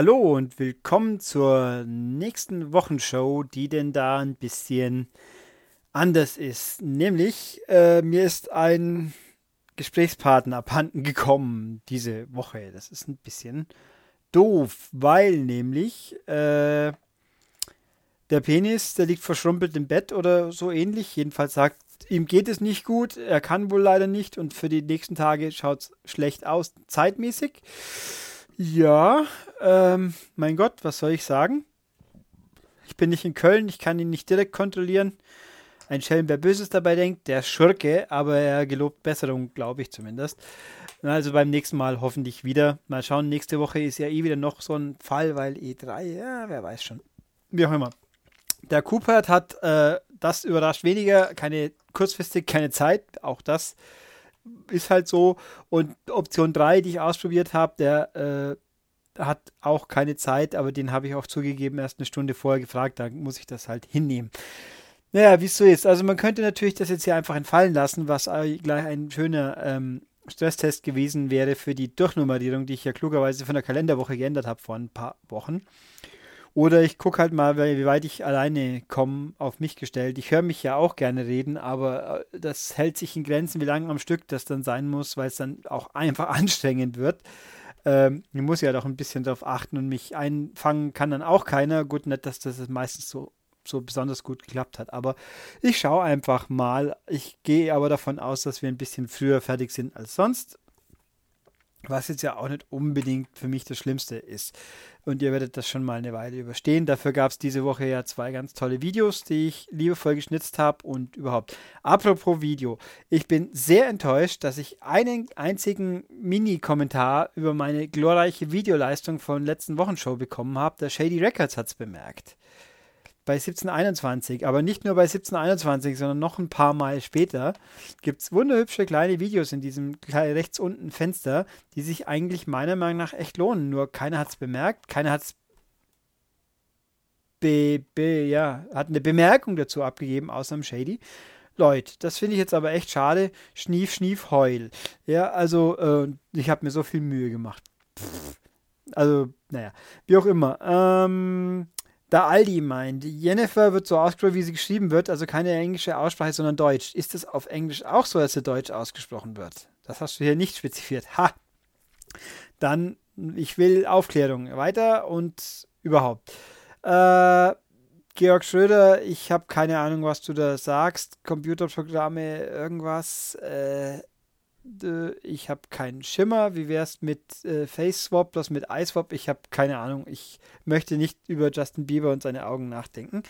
Hallo und willkommen zur nächsten Wochenshow, die denn da ein bisschen anders ist. Nämlich, äh, mir ist ein Gesprächspartner abhanden gekommen diese Woche. Das ist ein bisschen doof, weil nämlich äh, der Penis, der liegt verschrumpelt im Bett oder so ähnlich. Jedenfalls sagt, ihm geht es nicht gut, er kann wohl leider nicht und für die nächsten Tage schaut es schlecht aus, zeitmäßig. Ja, ähm, mein Gott, was soll ich sagen? Ich bin nicht in Köln, ich kann ihn nicht direkt kontrollieren. Ein Schelm, wer Böses dabei denkt, der Schurke, aber er gelobt Besserung, glaube ich zumindest. Also beim nächsten Mal hoffentlich wieder. Mal schauen, nächste Woche ist ja eh wieder noch so ein Fall, weil E3, ja, wer weiß schon. Wie auch immer. Der Coopert hat, äh, das überrascht weniger, keine kurzfristig, keine Zeit, auch das ist halt so. Und Option 3, die ich ausprobiert habe, der äh, hat auch keine Zeit, aber den habe ich auch zugegeben, erst eine Stunde vorher gefragt, da muss ich das halt hinnehmen. Naja, wie es so ist. Also man könnte natürlich das jetzt hier einfach entfallen lassen, was gleich ein schöner ähm, Stresstest gewesen wäre für die Durchnummerierung, die ich ja klugerweise von der Kalenderwoche geändert habe vor ein paar Wochen. Oder ich gucke halt mal, wie weit ich alleine komme, auf mich gestellt. Ich höre mich ja auch gerne reden, aber äh, das hält sich in Grenzen, wie lange am Stück das dann sein muss, weil es dann auch einfach anstrengend wird. Ähm, ich muss ja doch ein bisschen darauf achten und mich einfangen kann dann auch keiner. Gut, nicht, dass das meistens so, so besonders gut geklappt hat, aber ich schaue einfach mal. Ich gehe aber davon aus, dass wir ein bisschen früher fertig sind als sonst was jetzt ja auch nicht unbedingt für mich das Schlimmste ist. Und ihr werdet das schon mal eine Weile überstehen. Dafür gab es diese Woche ja zwei ganz tolle Videos, die ich liebevoll geschnitzt habe und überhaupt. Apropos Video, ich bin sehr enttäuscht, dass ich einen einzigen Mini-Kommentar über meine glorreiche Videoleistung von letzten Wochenshow bekommen habe. Der Shady Records hat es bemerkt bei 1721, aber nicht nur bei 1721, sondern noch ein paar Mal später, gibt es wunderhübsche kleine Videos in diesem rechts unten Fenster, die sich eigentlich meiner Meinung nach echt lohnen. Nur keiner hat es bemerkt, keiner hat es be, be, ja, hat eine Bemerkung dazu abgegeben, außer dem Shady. Leute, das finde ich jetzt aber echt schade. Schnief, schnief, heul. Ja, also, äh, ich habe mir so viel Mühe gemacht. Pff. Also, naja, wie auch immer. Ähm, da Aldi meint, Jennifer wird so ausgesprochen, wie sie geschrieben wird, also keine englische Aussprache, sondern Deutsch. Ist es auf Englisch auch so, dass sie Deutsch ausgesprochen wird? Das hast du hier nicht spezifiziert. Ha! Dann, ich will Aufklärung. Weiter und überhaupt. Äh, Georg Schröder, ich habe keine Ahnung, was du da sagst. Computerprogramme, irgendwas. Äh, ich habe keinen Schimmer. Wie wäre es mit äh, Face Swap, das mit iSwap? Ich habe keine Ahnung. Ich möchte nicht über Justin Bieber und seine Augen nachdenken.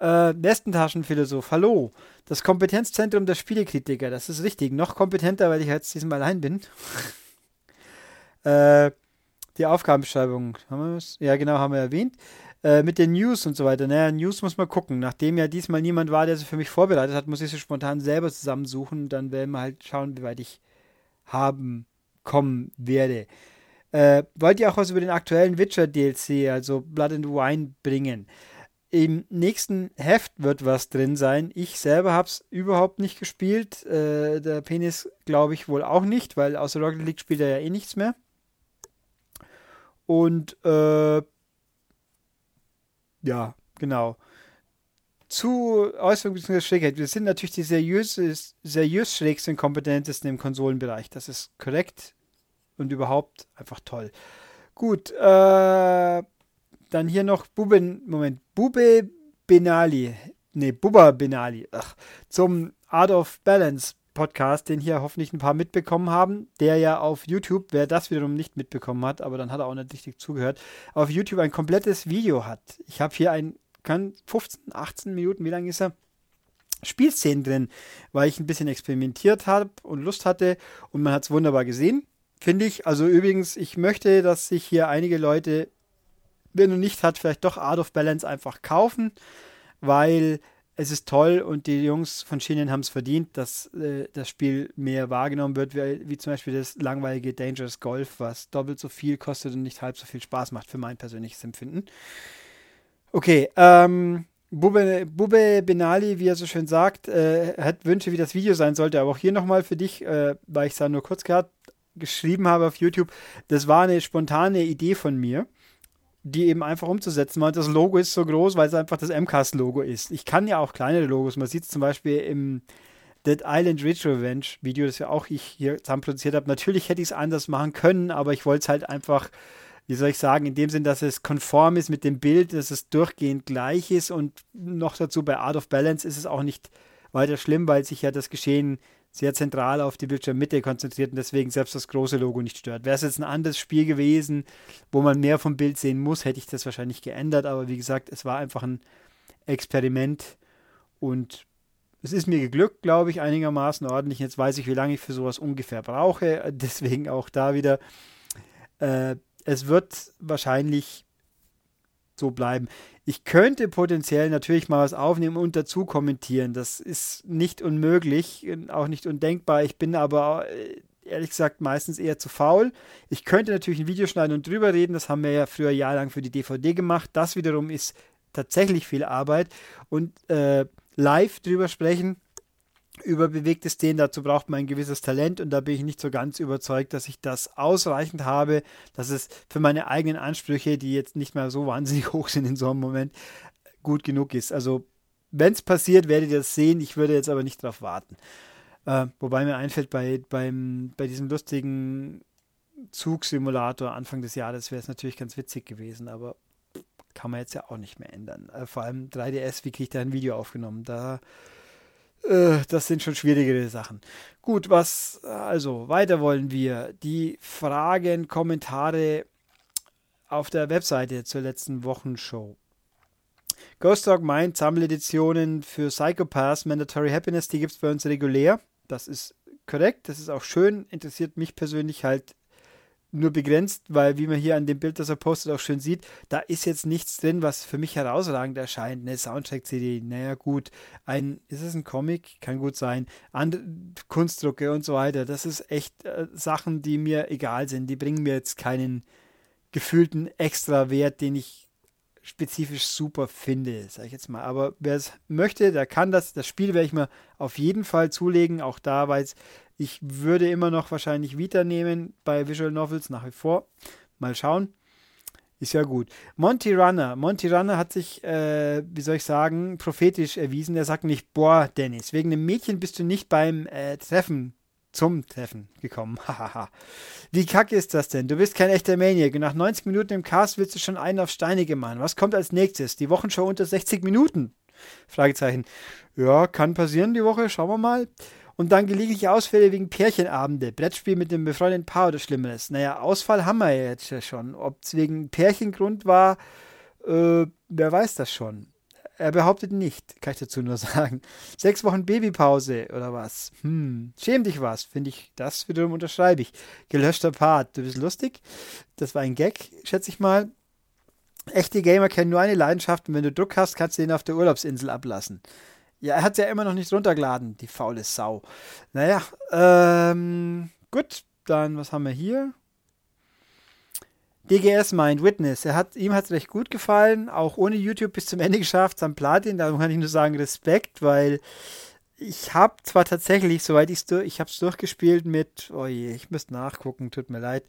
Äh, Nestentaschenphilosoph, hallo. Das Kompetenzzentrum der Spielekritiker, das ist richtig. Noch kompetenter, weil ich jetzt diesmal allein bin. äh, die Aufgabenbeschreibung, haben wir? Ja, genau, haben wir erwähnt. Äh, mit den News und so weiter. Naja, News muss man gucken. Nachdem ja diesmal niemand war, der sie für mich vorbereitet hat, muss ich sie spontan selber zusammensuchen. Dann werden wir halt schauen, wie weit ich haben kommen werde. Äh, wollt ihr auch was über den aktuellen Witcher DLC, also Blood and Wine, bringen? Im nächsten Heft wird was drin sein. Ich selber habe es überhaupt nicht gespielt. Äh, der Penis glaube ich wohl auch nicht, weil außer Rocket League spielt er ja eh nichts mehr. Und äh, ja, genau. Zu Äußerung bzw. Schrägheit. Wir sind natürlich die seriös, schrägsten kompetentesten im Konsolenbereich. Das ist korrekt und überhaupt einfach toll. Gut, äh, dann hier noch Bube, Moment, Bube Benali, nee, Bubba Benali, ach, zum Art of Balance Podcast, den hier hoffentlich ein paar mitbekommen haben, der ja auf YouTube, wer das wiederum nicht mitbekommen hat, aber dann hat er auch nicht richtig zugehört, auf YouTube ein komplettes Video hat. Ich habe hier ein, kann 15, 18 Minuten, wie lang ist er? Spielszenen drin, weil ich ein bisschen experimentiert habe und Lust hatte und man hat es wunderbar gesehen, finde ich. Also übrigens, ich möchte, dass sich hier einige Leute, wenn du nicht hat, vielleicht doch Art of Balance einfach kaufen, weil es ist toll und die Jungs von Schienen haben es verdient, dass äh, das Spiel mehr wahrgenommen wird, wie, wie, zum Beispiel das langweilige Dangerous Golf, was doppelt so viel kostet und nicht halb so viel Spaß macht, für mein persönliches Empfinden. Okay, ähm, Bube, Bube Benali, wie er so schön sagt, äh, hat Wünsche, wie das Video sein sollte, aber auch hier nochmal für dich, äh, weil ich es da nur kurz gerade geschrieben habe auf YouTube, das war eine spontane Idee von mir. Die eben einfach umzusetzen. Und das Logo ist so groß, weil es einfach das MCAS-Logo ist. Ich kann ja auch kleinere Logos. Man sieht es zum Beispiel im Dead Island Ridge Revenge Video, das ja auch ich hier zusammen produziert habe. Natürlich hätte ich es anders machen können, aber ich wollte es halt einfach, wie soll ich sagen, in dem Sinn, dass es konform ist mit dem Bild, dass es durchgehend gleich ist und noch dazu bei Art of Balance ist es auch nicht weiter schlimm, weil sich ja das Geschehen sehr zentral auf die Bildschirmmitte konzentriert und deswegen selbst das große Logo nicht stört. Wäre es jetzt ein anderes Spiel gewesen, wo man mehr vom Bild sehen muss, hätte ich das wahrscheinlich geändert, aber wie gesagt, es war einfach ein Experiment und es ist mir geglückt, glaube ich, einigermaßen ordentlich. Jetzt weiß ich, wie lange ich für sowas ungefähr brauche. Deswegen auch da wieder. Äh, es wird wahrscheinlich so bleiben. Ich könnte potenziell natürlich mal was aufnehmen und dazu kommentieren. Das ist nicht unmöglich, auch nicht undenkbar. Ich bin aber äh, ehrlich gesagt meistens eher zu faul. Ich könnte natürlich ein Video schneiden und drüber reden. Das haben wir ja früher jahrelang für die DVD gemacht. Das wiederum ist tatsächlich viel Arbeit. Und äh, live drüber sprechen, über bewegte Szenen. Dazu braucht man ein gewisses Talent und da bin ich nicht so ganz überzeugt, dass ich das ausreichend habe, dass es für meine eigenen Ansprüche, die jetzt nicht mehr so wahnsinnig hoch sind in so einem Moment, gut genug ist. Also, wenn es passiert, werdet ihr das sehen. Ich würde jetzt aber nicht darauf warten. Äh, wobei mir einfällt, bei, beim, bei diesem lustigen Zugsimulator Anfang des Jahres wäre es natürlich ganz witzig gewesen, aber kann man jetzt ja auch nicht mehr ändern. Äh, vor allem 3DS, wie kriege ich da ein Video aufgenommen? Da, das sind schon schwierigere Sachen. Gut, was, also weiter wollen wir. Die Fragen, Kommentare auf der Webseite zur letzten Wochenshow. Ghost Dog meint, Sammeleditionen für Psychopaths, Mandatory Happiness, die gibt es bei uns regulär. Das ist korrekt, das ist auch schön, interessiert mich persönlich halt nur begrenzt, weil wie man hier an dem Bild, das er postet, auch schön sieht, da ist jetzt nichts drin, was für mich herausragend erscheint. Eine Soundtrack-CD, naja gut, ein, ist es ein Comic? Kann gut sein. Andere Kunstdrucke und so weiter, das ist echt äh, Sachen, die mir egal sind. Die bringen mir jetzt keinen gefühlten Extra-Wert, den ich spezifisch super finde, sage ich jetzt mal. Aber wer es möchte, der kann das. Das Spiel werde ich mir auf jeden Fall zulegen. Auch da, weil ich würde immer noch wahrscheinlich Vita nehmen bei Visual Novels nach wie vor. Mal schauen. Ist ja gut. Monty Runner. Monty Runner hat sich, äh, wie soll ich sagen, prophetisch erwiesen. Er sagt nicht, boah, Dennis, wegen dem Mädchen bist du nicht beim äh, Treffen zum Treffen gekommen. Hahaha. Wie kacke ist das denn? Du bist kein echter Maniac nach 90 Minuten im Cast willst du schon einen auf Steinige machen. Was kommt als nächstes? Die Wochenshow unter 60 Minuten? Fragezeichen. Ja, kann passieren die Woche, schauen wir mal. Und dann gelegentliche Ausfälle wegen Pärchenabende. Brettspiel mit dem befreundeten Paar oder Schlimmeres. Naja, Ausfall haben wir ja jetzt schon. Ob es wegen Pärchengrund war, äh, wer weiß das schon. Er behauptet nicht, kann ich dazu nur sagen. Sechs Wochen Babypause oder was? Hm, schäm dich was, finde ich. Das wiederum unterschreibe ich. Gelöschter Part. Du bist lustig. Das war ein Gag, schätze ich mal. Echte Gamer kennen nur eine Leidenschaft und wenn du Druck hast, kannst du ihn auf der Urlaubsinsel ablassen. Ja, er hat es ja immer noch nicht runtergeladen, die faule Sau. Naja, ähm, gut, dann was haben wir hier? DGS meint Witness. Er hat, ihm hat es recht gut gefallen, auch ohne YouTube bis zum Ende geschafft, sein Platin. Da kann ich nur sagen Respekt, weil ich habe zwar tatsächlich, soweit ich es durch, ich es durchgespielt mit, oh je, ich müsste nachgucken, tut mir leid,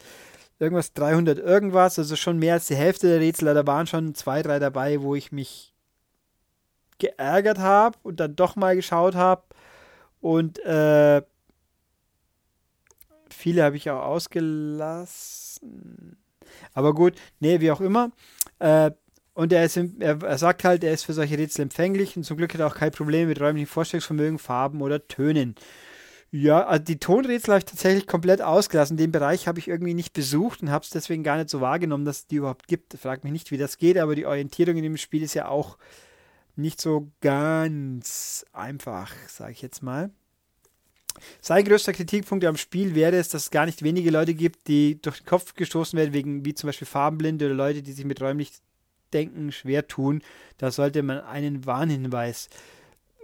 irgendwas 300 irgendwas, also schon mehr als die Hälfte der Rätsel. Da waren schon zwei, drei dabei, wo ich mich geärgert habe und dann doch mal geschaut habe und äh, viele habe ich auch ausgelassen. Aber gut, nee, wie auch immer. Äh, und er, ist, er, er, sagt halt, er ist für solche Rätsel empfänglich und zum Glück hat er auch kein Problem mit räumlichen Vorstellungsvermögen, Farben oder Tönen. Ja, also die Tonrätsel habe ich tatsächlich komplett ausgelassen. Den Bereich habe ich irgendwie nicht besucht und habe es deswegen gar nicht so wahrgenommen, dass es die überhaupt gibt. Frag mich nicht, wie das geht, aber die Orientierung in dem Spiel ist ja auch nicht so ganz einfach, sage ich jetzt mal. Sein größter Kritikpunkt am Spiel wäre es, dass es gar nicht wenige Leute gibt, die durch den Kopf gestoßen werden, wegen wie zum Beispiel Farbenblinde oder Leute, die sich mit räumlich Denken schwer tun. Da sollte man einen Warnhinweis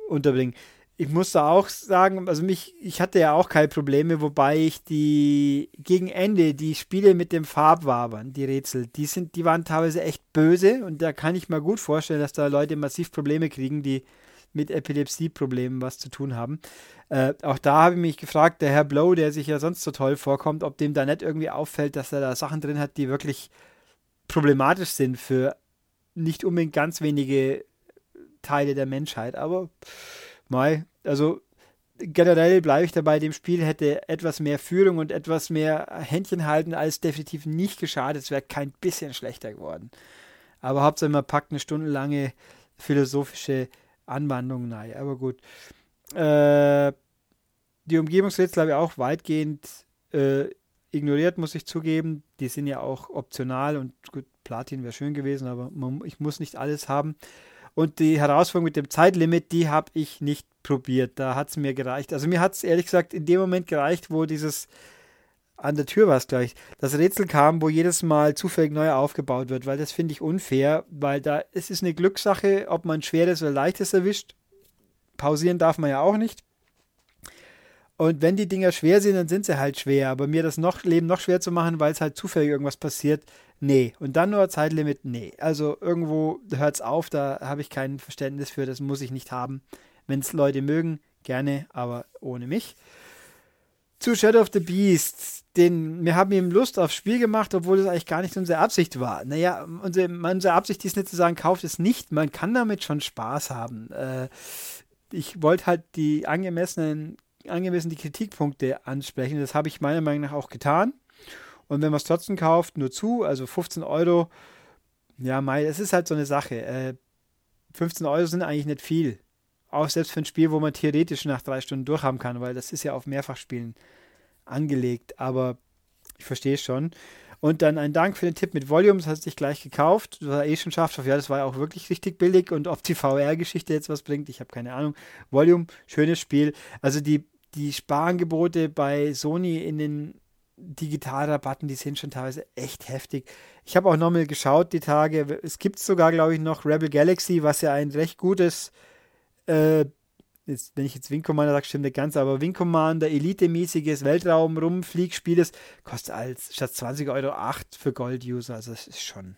unterbringen. Ich muss da auch sagen, also mich, ich hatte ja auch keine Probleme, wobei ich die gegen Ende die Spiele mit dem Farbwabern, die Rätsel, die sind, die waren teilweise echt böse und da kann ich mir gut vorstellen, dass da Leute massiv Probleme kriegen, die mit Epilepsie-Problemen was zu tun haben. Äh, auch da habe ich mich gefragt, der Herr Blow, der sich ja sonst so toll vorkommt, ob dem da nicht irgendwie auffällt, dass er da Sachen drin hat, die wirklich problematisch sind für nicht unbedingt ganz wenige Teile der Menschheit. Aber mal, also generell bleibe ich dabei, dem Spiel hätte etwas mehr Führung und etwas mehr Händchen halten als definitiv nicht geschadet. Es wäre kein bisschen schlechter geworden. Aber Hauptsache man packt eine stundenlange philosophische Anwandlung rein. Aber gut. Äh, die Umgebungsrätsel habe ich auch weitgehend äh, ignoriert, muss ich zugeben. Die sind ja auch optional und gut, Platin wäre schön gewesen, aber man, ich muss nicht alles haben. Und die Herausforderung mit dem Zeitlimit, die habe ich nicht probiert. Da hat es mir gereicht. Also mir hat es ehrlich gesagt in dem Moment gereicht, wo dieses an der Tür war es gleich, das Rätsel kam, wo jedes Mal zufällig neu aufgebaut wird, weil das finde ich unfair, weil da es ist eine Glückssache, ob man schweres oder leichtes erwischt. Pausieren darf man ja auch nicht. Und wenn die Dinger schwer sind, dann sind sie halt schwer. Aber mir das noch, Leben noch schwer zu machen, weil es halt zufällig irgendwas passiert, nee. Und dann nur Zeitlimit, nee. Also irgendwo hört es auf, da habe ich kein Verständnis für, das muss ich nicht haben. Wenn es Leute mögen, gerne, aber ohne mich. Zu Shadow of the Beast, den, wir haben ihm Lust aufs Spiel gemacht, obwohl es eigentlich gar nicht unsere Absicht war. Naja, unsere, unsere Absicht ist nicht zu sagen, kauft es nicht. Man kann damit schon Spaß haben. Äh, ich wollte halt die angemessenen angemessen die Kritikpunkte ansprechen. Das habe ich meiner Meinung nach auch getan. Und wenn man es trotzdem kauft, nur zu, also 15 Euro, ja, Mai, das ist halt so eine Sache. Äh, 15 Euro sind eigentlich nicht viel. Auch selbst für ein Spiel, wo man theoretisch nach drei Stunden durchhaben kann, weil das ist ja auf Mehrfachspielen angelegt. Aber ich verstehe schon. Und dann ein Dank für den Tipp mit Volume, das hat sich gleich gekauft. Das war eh schon scharf. Ja, das war ja auch wirklich richtig billig. Und ob die VR-Geschichte jetzt was bringt, ich habe keine Ahnung. Volume, schönes Spiel. Also die die Sparangebote bei Sony in den Digitalrabatten, die sind schon teilweise echt heftig. Ich habe auch nochmal geschaut die Tage. Es gibt sogar, glaube ich, noch Rebel Galaxy, was ja ein recht gutes, äh, jetzt, wenn ich jetzt Wing Commander sage, stimmt nicht ganz, aber Wing Commander, Elite-mäßiges Weltraum-Rumfliegspiel ist, kostet als statt 20 Euro 8 für Gold-User. Also das ist schon,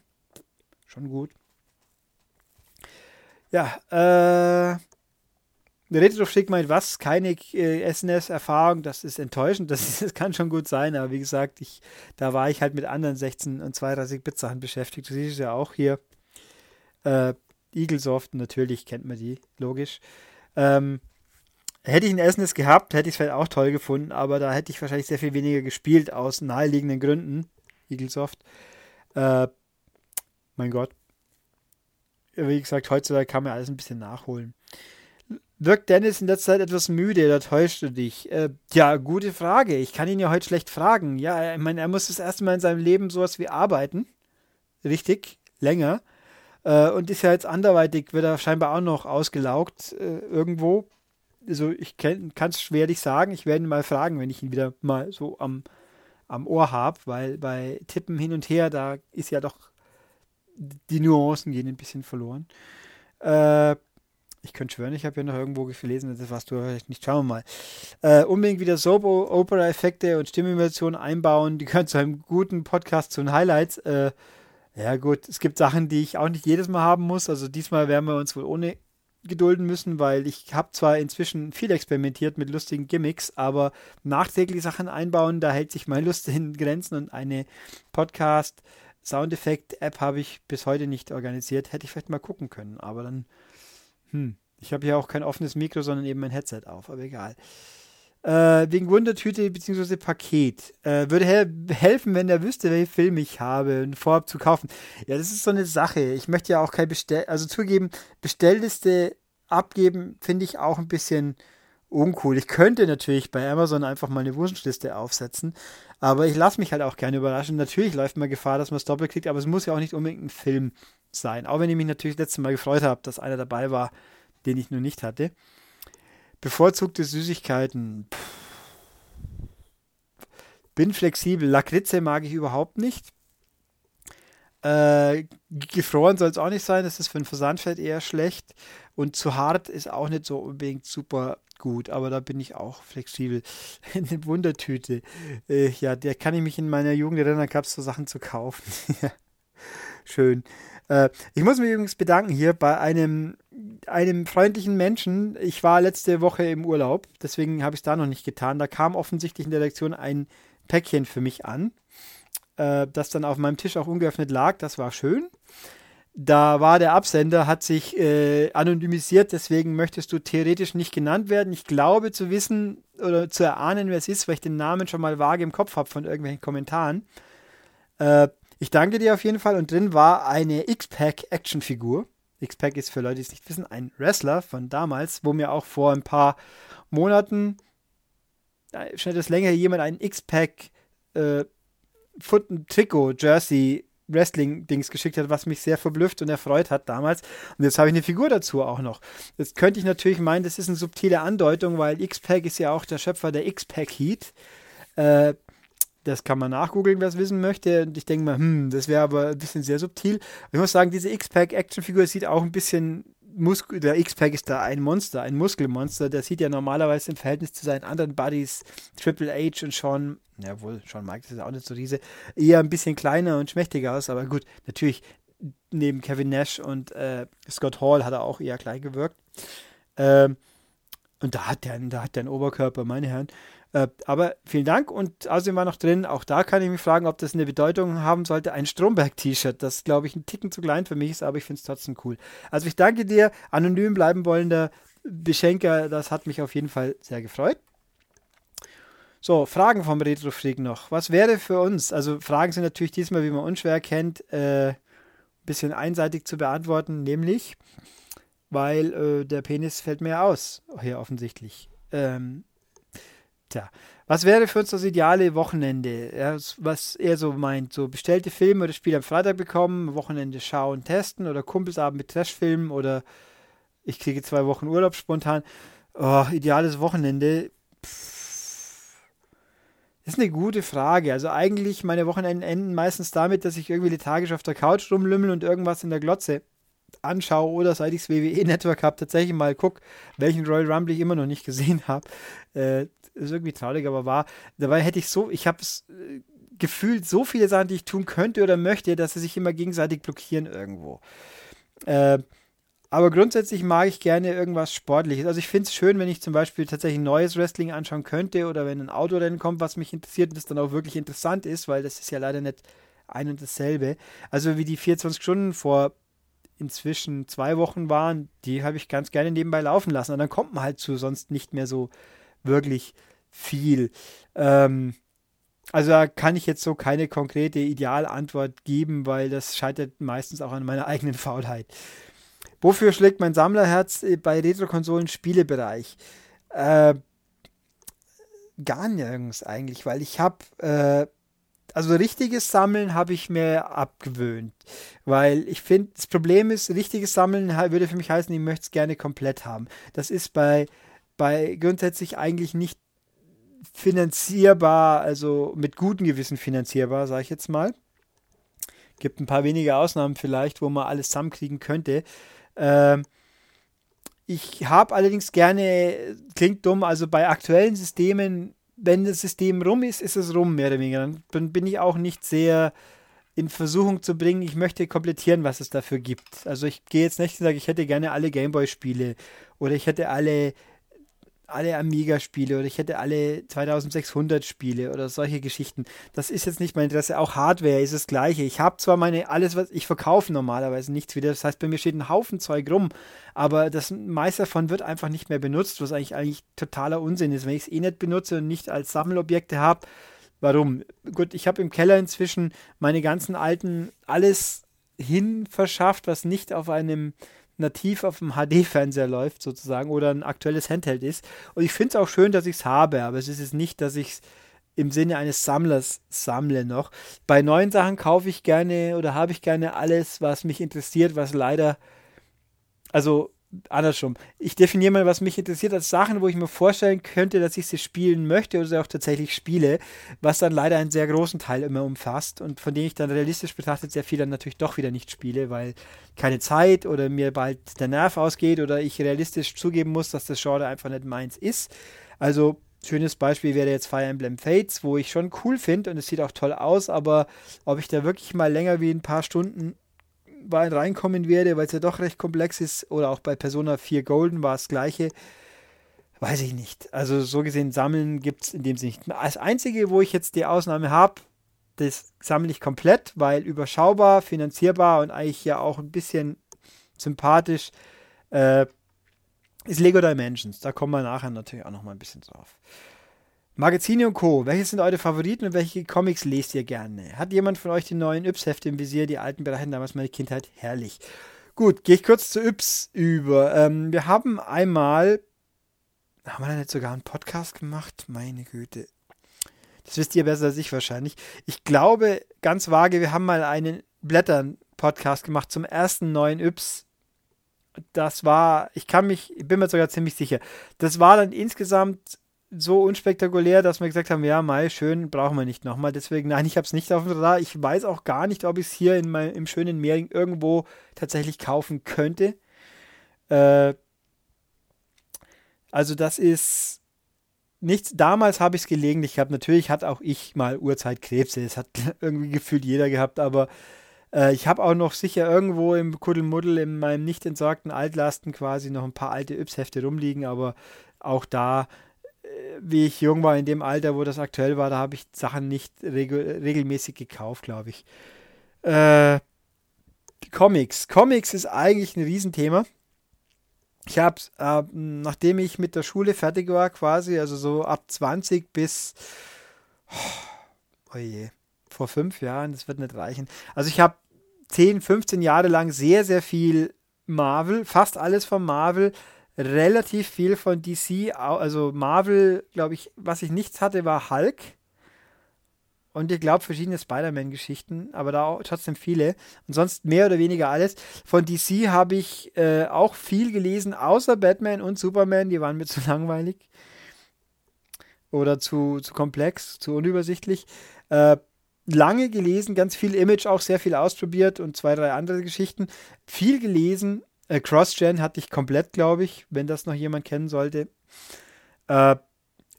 schon gut. Ja, äh, Retro-Schick meint, was? Keine äh, SNES-Erfahrung, das ist enttäuschend, das, das, kann schon gut sein, aber wie gesagt, ich, da war ich halt mit anderen 16 und 32-Bit-Sachen beschäftigt. Du siehst es ja auch hier. Äh, Eaglesoft, natürlich kennt man die, logisch. Ähm, hätte ich ein SNES gehabt, hätte ich es vielleicht auch toll gefunden, aber da hätte ich wahrscheinlich sehr viel weniger gespielt, aus naheliegenden Gründen. Eaglesoft. Äh, mein Gott. Wie gesagt, heutzutage kann man alles ein bisschen nachholen. Wirkt Dennis in der Zeit etwas müde oder täuscht du dich? Äh, ja, gute Frage. Ich kann ihn ja heute schlecht fragen. Ja, ich meine, er muss das erste Mal in seinem Leben sowas wie arbeiten. Richtig, länger. Äh, und ist ja jetzt anderweitig, wird er scheinbar auch noch ausgelaugt äh, irgendwo. Also ich kann es schwerlich sagen. Ich werde ihn mal fragen, wenn ich ihn wieder mal so am, am Ohr habe, weil bei Tippen hin und her, da ist ja doch die Nuancen gehen ein bisschen verloren. Äh, ich könnte schwören, ich habe ja noch irgendwo gelesen, das warst du vielleicht nicht. Schauen wir mal. Äh, unbedingt wieder Soap-Opera-Effekte und Stimmmodulation einbauen. Die gehören zu einem guten Podcast zu den Highlights. Äh, ja, gut, es gibt Sachen, die ich auch nicht jedes Mal haben muss. Also diesmal werden wir uns wohl ohne gedulden müssen, weil ich habe zwar inzwischen viel experimentiert mit lustigen Gimmicks, aber nachträglich Sachen einbauen, da hält sich meine Lust in Grenzen und eine Podcast Soundeffekt-App habe ich bis heute nicht organisiert. Hätte ich vielleicht mal gucken können, aber dann hm. Ich habe ja auch kein offenes Mikro, sondern eben mein Headset auf, aber egal. Äh, wegen Wundertüte bzw. Paket. Äh, würde he helfen, wenn er wüsste, welche Filme ich habe und vorab zu kaufen. Ja, das ist so eine Sache. Ich möchte ja auch kein Bestell... Also zugeben, Bestellliste abgeben finde ich auch ein bisschen uncool. Ich könnte natürlich bei Amazon einfach mal eine Wunschliste aufsetzen, aber ich lasse mich halt auch gerne überraschen. Natürlich läuft mal Gefahr, dass man es doppelt kriegt, aber es muss ja auch nicht unbedingt ein Film sein. Auch wenn ich mich natürlich letztes Mal gefreut habe, dass einer dabei war, den ich nur nicht hatte. Bevorzugte Süßigkeiten. Pff. Bin flexibel. Lakritze mag ich überhaupt nicht. Äh, gefroren soll es auch nicht sein, das ist für ein Versandfett eher schlecht. Und zu hart ist auch nicht so unbedingt super gut, aber da bin ich auch flexibel. Eine Wundertüte. Äh, ja, der kann ich mich in meiner Jugend erinnern, gab es so Sachen zu kaufen. Schön. Äh, ich muss mich übrigens bedanken hier bei einem, einem freundlichen Menschen. Ich war letzte Woche im Urlaub, deswegen habe ich es da noch nicht getan. Da kam offensichtlich in der Lektion ein Päckchen für mich an. äh, das dann auf meinem Tisch auch ungeöffnet lag. Das war schön. Da war der Absender, hat sich äh, anonymisiert, deswegen möchtest du theoretisch nicht genannt werden. Ich glaube zu wissen oder zu erahnen, wer es ist, weil ich den Namen schon mal vage im Kopf habe von irgendwelchen Kommentaren. Äh, ich danke dir auf jeden Fall. Und drin war eine X-Pack-Actionfigur. X-Pack ist für Leute, die es nicht wissen, ein Wrestler von damals, wo mir auch vor ein paar Monaten, schon etwas länger, jemand ein X-Pack äh, Trikot, Jersey Wrestling-Dings geschickt hat, was mich sehr verblüfft und erfreut hat damals. Und jetzt habe ich eine Figur dazu auch noch. Jetzt könnte ich natürlich meinen, das ist eine subtile Andeutung, weil X-Pack ist ja auch der Schöpfer der X-Pack Heat. Äh, das kann man nachgoogeln, wer es wissen möchte. Und ich denke mal, hm, das wäre aber ein bisschen sehr subtil. Ich muss sagen, diese X-Pack-Action-Figur sieht auch ein bisschen Muskel, der X-Pack ist da ein Monster, ein Muskelmonster. Der sieht ja normalerweise im Verhältnis zu seinen anderen Buddies, Triple H und Shawn, ja wohl, Shawn Michaels ist auch nicht so riese, eher ein bisschen kleiner und schmächtiger aus. Aber gut, natürlich, neben Kevin Nash und äh, Scott Hall hat er auch eher klein gewirkt. Ähm, und da hat der, da hat der einen Oberkörper, meine Herren. Äh, aber vielen Dank und außerdem war noch drin, auch da kann ich mich fragen, ob das eine Bedeutung haben sollte, ein Stromberg-T-Shirt, das glaube ich ein Ticken zu klein für mich ist, aber ich finde es trotzdem cool. Also ich danke dir, anonym bleiben wollender Beschenker, das hat mich auf jeden Fall sehr gefreut. So, Fragen vom Retro-Freak noch. Was wäre für uns, also Fragen sind natürlich diesmal, wie man unschwer kennt, äh, ein bisschen einseitig zu beantworten, nämlich, weil äh, der Penis fällt mir aus, hier offensichtlich. Ähm, Tja, was wäre für uns das ideale Wochenende? Ja, was er so meint, so bestellte Filme oder Spiele am Freitag bekommen, Wochenende schauen, testen oder Kumpelsabend mit Trashfilmen oder ich kriege zwei Wochen Urlaub spontan. Oh, ideales Wochenende. Pff, ist eine gute Frage. Also eigentlich meine Wochenenden enden meistens damit, dass ich irgendwie lethargisch auf der Couch rumlümmel und irgendwas in der Glotze anschaue oder seit ich das WWE Network habe, tatsächlich mal gucke, welchen Royal Rumble ich immer noch nicht gesehen habe. Äh, ist irgendwie traurig, aber war. Dabei hätte ich so, ich habe es äh, gefühlt so viele Sachen, die ich tun könnte oder möchte, dass sie sich immer gegenseitig blockieren irgendwo. Äh, aber grundsätzlich mag ich gerne irgendwas Sportliches. Also ich finde es schön, wenn ich zum Beispiel tatsächlich neues Wrestling anschauen könnte oder wenn ein Autorennen kommt, was mich interessiert und das dann auch wirklich interessant ist, weil das ist ja leider nicht ein und dasselbe. Also wie die 24 Stunden vor inzwischen zwei Wochen waren, die habe ich ganz gerne nebenbei laufen lassen. Und dann kommt man halt zu sonst nicht mehr so wirklich viel. Ähm, also da kann ich jetzt so keine konkrete Idealantwort geben, weil das scheitert meistens auch an meiner eigenen Faulheit. Wofür schlägt mein Sammlerherz äh, bei Retro-Konsolen-Spielebereich? Äh, gar nirgends eigentlich, weil ich habe, äh, also richtiges Sammeln habe ich mir abgewöhnt, weil ich finde, das Problem ist, richtiges Sammeln würde für mich heißen, ich möchte es gerne komplett haben. Das ist bei bei grundsätzlich eigentlich nicht finanzierbar, also mit gutem Gewissen finanzierbar, sage ich jetzt mal. Gibt ein paar wenige Ausnahmen vielleicht, wo man alles zusammenkriegen könnte. Ähm, ich habe allerdings gerne, klingt dumm, also bei aktuellen Systemen, wenn das System rum ist, ist es rum, mehr oder weniger. Dann bin ich auch nicht sehr in Versuchung zu bringen, ich möchte komplettieren, was es dafür gibt. Also ich gehe jetzt nicht und sage, ich hätte gerne alle Gameboy-Spiele oder ich hätte alle alle Amiga-Spiele oder ich hätte alle 2600 Spiele oder solche Geschichten. Das ist jetzt nicht mein Interesse. Auch Hardware ist das gleiche. Ich habe zwar meine, alles, was ich verkaufe normalerweise nichts wieder. Das heißt, bei mir steht ein Haufen Zeug rum, aber das meiste davon wird einfach nicht mehr benutzt, was eigentlich, eigentlich totaler Unsinn ist. Wenn ich es eh nicht benutze und nicht als Sammelobjekte habe, warum? Gut, ich habe im Keller inzwischen meine ganzen alten, alles hin verschafft, was nicht auf einem nativ auf dem HD-Fernseher läuft, sozusagen, oder ein aktuelles Handheld ist. Und ich finde es auch schön, dass ich es habe, aber es ist jetzt nicht, dass ich es im Sinne eines Sammlers sammle noch. Bei neuen Sachen kaufe ich gerne oder habe ich gerne alles, was mich interessiert, was leider, also andersrum. Ich definiere mal, was mich interessiert als Sachen, wo ich mir vorstellen könnte, dass ich sie spielen möchte oder sie auch tatsächlich spiele, was dann leider einen sehr großen Teil immer umfasst und von denen ich dann realistisch betrachtet sehr viel dann natürlich doch wieder nicht spiele, weil keine Zeit oder mir bald der Nerv ausgeht oder ich realistisch zugeben muss, dass das Genre einfach nicht meins ist. Also schönes Beispiel wäre jetzt Fire Emblem Fates, wo ich schon cool finde und es sieht auch toll aus, aber ob ich da wirklich mal länger wie ein paar Stunden reinkommen werde, weil es ja doch recht komplex ist. Oder auch bei Persona 4 Golden war es das gleiche. Weiß ich nicht. Also so gesehen, sammeln gibt es in dem Sinne nicht. Das Einzige, wo ich jetzt die Ausnahme habe, das sammle ich komplett, weil überschaubar, finanzierbar und eigentlich ja auch ein bisschen sympathisch äh, ist Lego Dimensions. Da kommen wir nachher natürlich auch noch mal ein bisschen drauf. Magazine und Co. Welche sind eure Favoriten und welche Comics lest ihr gerne? Hat jemand von euch die neuen Yps-Hefte im Visier? Die alten bereichen damals meine Kindheit herrlich. Gut, gehe ich kurz zu Yps über. Ähm, wir haben einmal, haben wir da nicht sogar einen Podcast gemacht? Meine Güte. Das wisst ihr besser als ich wahrscheinlich. Ich glaube, ganz vage, wir haben mal einen Blättern-Podcast gemacht zum ersten neuen Yps. Das war, ich kann mich, ich bin mir sogar ziemlich sicher. Das war dann insgesamt so unspektakulär, dass wir gesagt haben, ja, mal schön, brauchen wir nicht nochmal. Deswegen, nein, ich habe es nicht auf dem Radar. Ich weiß auch gar nicht, ob ich es hier in mein, im schönen Mehring irgendwo tatsächlich kaufen könnte. Äh, also das ist nichts. Damals habe ich es gelegentlich gehabt. Natürlich hat auch ich mal Urzeitkrebse. Das hat irgendwie gefühlt jeder gehabt, aber äh, ich habe auch noch sicher irgendwo im Kuddelmuddel in meinem nicht entsorgten Altlasten quasi noch ein paar alte Yps-Hefte rumliegen, aber auch da wie ich jung war, in dem Alter, wo das aktuell war, da habe ich Sachen nicht regel regelmäßig gekauft, glaube ich. Äh, Comics. Comics ist eigentlich ein Riesenthema. Ich habe, äh, nachdem ich mit der Schule fertig war, quasi, also so ab 20 bis, oh, je, vor fünf Jahren, das wird nicht reichen. Also ich habe 10, 15 Jahre lang sehr, sehr viel Marvel, fast alles von Marvel, relativ viel von DC, also Marvel, glaube ich, was ich nichts hatte, war Hulk. Und ich glaube verschiedene Spider-Man-Geschichten, aber da auch trotzdem viele. Und sonst mehr oder weniger alles. Von DC habe ich äh, auch viel gelesen, außer Batman und Superman, die waren mir zu langweilig. Oder zu, zu komplex, zu unübersichtlich. Äh, lange gelesen, ganz viel Image, auch sehr viel ausprobiert und zwei, drei andere Geschichten. Viel gelesen, äh, Cross-Gen hatte ich komplett, glaube ich, wenn das noch jemand kennen sollte. Äh,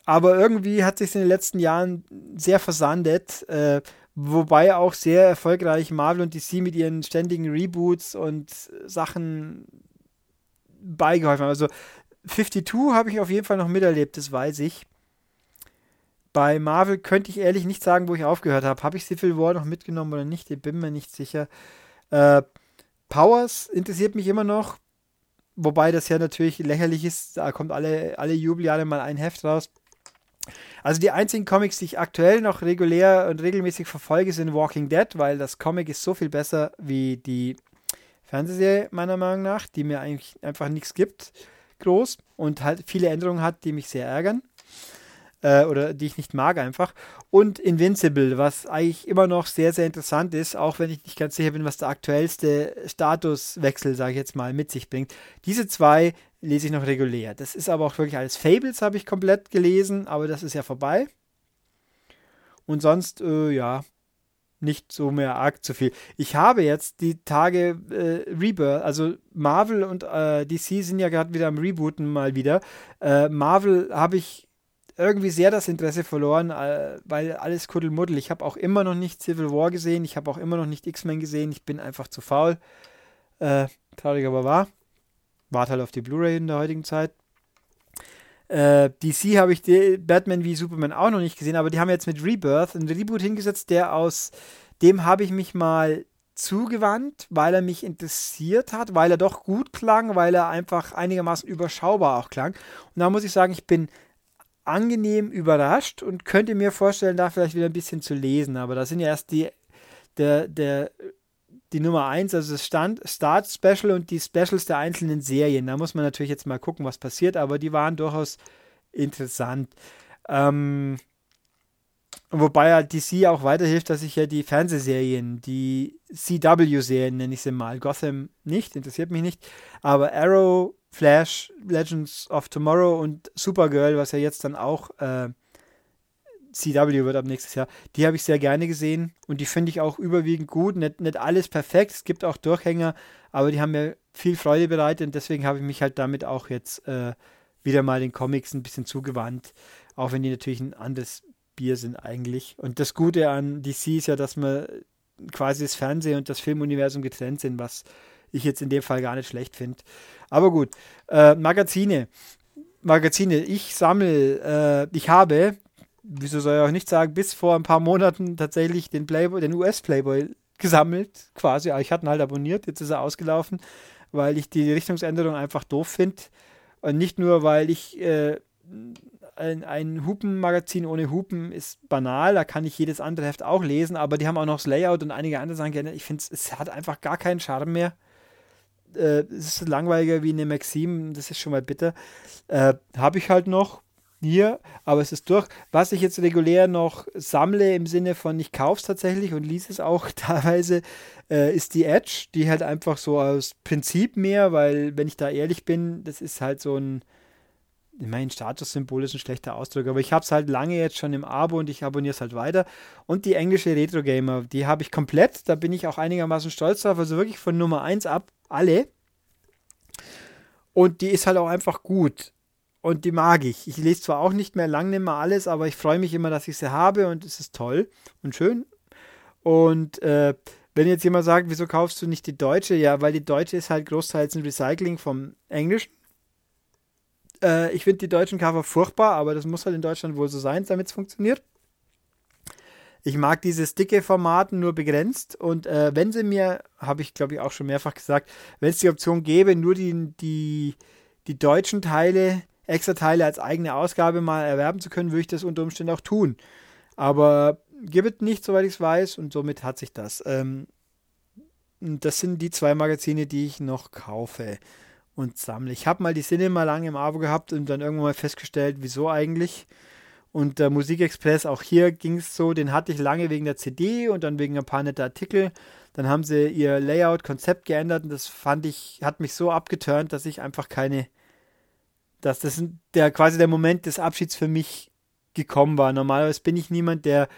aber irgendwie hat sich in den letzten Jahren sehr versandet, äh, wobei auch sehr erfolgreich Marvel und DC mit ihren ständigen Reboots und Sachen beigeholfen haben. Also 52 habe ich auf jeden Fall noch miterlebt, das weiß ich. Bei Marvel könnte ich ehrlich nicht sagen, wo ich aufgehört habe. Habe ich Civil War noch mitgenommen oder nicht? Ich bin mir nicht sicher. Äh, Powers interessiert mich immer noch. Wobei das ja natürlich lächerlich ist. Da kommt alle, alle Jubeljahre mal ein Heft raus. Also die einzigen Comics, die ich aktuell noch regulär und regelmäßig verfolge, sind Walking Dead, weil das Comic ist so viel besser wie die Fernsehserie, meiner Meinung nach, die mir eigentlich einfach nichts gibt, groß und halt viele Änderungen hat, die mich sehr ärgern äh, oder die ich nicht mag einfach. Und Invincible, was eigentlich immer noch sehr, sehr interessant ist, auch wenn ich nicht ganz sicher bin, was der aktuellste Statuswechsel, sage ich jetzt mal, mit sich bringt. Diese zwei lese ich noch regulär. Das ist aber auch wirklich alles. Fables habe ich komplett gelesen, aber das ist ja vorbei. Und sonst, äh, ja, nicht so mehr arg zu viel. Ich habe jetzt die Tage äh, Rebirth, also Marvel und äh, DC sind ja gerade wieder am Rebooten mal wieder. Äh, Marvel habe ich irgendwie sehr das Interesse verloren, äh, weil alles Kuddelmuddel. Ich habe auch immer noch nicht Civil War gesehen, ich habe auch immer noch nicht X-Men gesehen, ich bin einfach zu faul. Äh, traurig aber wahr. Warte halt auf die Blu-ray in der heutigen Zeit. Äh, DC habe ich Batman wie Superman auch noch nicht gesehen, aber die haben jetzt mit Rebirth einen Reboot hingesetzt, der aus dem habe ich mich mal zugewandt, weil er mich interessiert hat, weil er doch gut klang, weil er einfach einigermaßen überschaubar auch klang. Und da muss ich sagen, ich bin angenehm überrascht und könnte mir vorstellen, da vielleicht wieder ein bisschen zu lesen. Aber da sind ja erst die, der, der, die Nummer 1, also das Stand, Start Special und die Specials der einzelnen Serien. Da muss man natürlich jetzt mal gucken, was passiert, aber die waren durchaus interessant. Ähm, wobei ja DC auch weiterhilft, dass ich ja die Fernsehserien, die CW-Serien nenne ich sie mal, Gotham nicht, interessiert mich nicht, aber Arrow, Flash, Legends of Tomorrow und Supergirl, was ja jetzt dann auch äh, CW wird ab nächstes Jahr, die habe ich sehr gerne gesehen und die finde ich auch überwiegend gut. Nicht, nicht alles perfekt, es gibt auch Durchhänger, aber die haben mir viel Freude bereitet und deswegen habe ich mich halt damit auch jetzt äh, wieder mal den Comics ein bisschen zugewandt, auch wenn die natürlich ein anderes Bier sind eigentlich. Und das Gute an DC ist ja, dass man quasi das Fernsehen und das Filmuniversum getrennt sind, was ich jetzt in dem Fall gar nicht schlecht finde. Aber gut, äh, Magazine. Magazine. Ich sammle, äh, ich habe wieso soll ich auch nicht sagen, bis vor ein paar Monaten tatsächlich den Playboy, den US-Playboy gesammelt, quasi. Ich hatte ihn halt abonniert, jetzt ist er ausgelaufen, weil ich die Richtungsänderung einfach doof finde. Und nicht nur, weil ich äh, ein, ein Hupen-Magazin ohne Hupen ist banal, da kann ich jedes andere Heft auch lesen, aber die haben auch noch das Layout und einige andere Sachen geändert. Ich finde, es hat einfach gar keinen Charme mehr. Äh, es ist langweiliger wie eine Maxim, das ist schon mal bitter. Äh, Habe ich halt noch hier, aber es ist durch. Was ich jetzt regulär noch sammle im Sinne von ich kaufe es tatsächlich und lese es auch teilweise, äh, ist die Edge, die halt einfach so aus Prinzip mehr, weil wenn ich da ehrlich bin, das ist halt so ein mein Statussymbol ist ein schlechter Ausdruck, aber ich habe es halt lange jetzt schon im Abo und ich abonniere es halt weiter. Und die englische Retro Gamer, die habe ich komplett, da bin ich auch einigermaßen stolz drauf, also wirklich von Nummer 1 ab, alle. Und die ist halt auch einfach gut. Und die mag ich. Ich lese zwar auch nicht mehr lang nicht mehr alles, aber ich freue mich immer, dass ich sie habe und es ist toll und schön. Und äh, wenn jetzt jemand sagt, wieso kaufst du nicht die deutsche? Ja, weil die deutsche ist halt großteils ein Recycling vom englischen. Äh, ich finde die deutschen Cover furchtbar, aber das muss halt in Deutschland wohl so sein, damit es funktioniert. Ich mag dieses dicke Format nur begrenzt und äh, wenn sie mir, habe ich glaube ich auch schon mehrfach gesagt, wenn es die Option gäbe, nur die, die, die deutschen Teile, extra Teile als eigene Ausgabe mal erwerben zu können, würde ich das unter Umständen auch tun. Aber gibt es nicht, soweit ich es weiß, und somit hat sich das. Ähm, das sind die zwei Magazine, die ich noch kaufe und sammle. Ich habe mal die Cinema lang im Abo gehabt und dann irgendwann mal festgestellt, wieso eigentlich. Und der Musikexpress, auch hier ging es so, den hatte ich lange wegen der CD und dann wegen ein paar netter Artikel. Dann haben sie ihr Layout-Konzept geändert und das fand ich, hat mich so abgeturnt, dass ich einfach keine, dass das der quasi der Moment des Abschieds für mich gekommen war. Normalerweise bin ich niemand, der,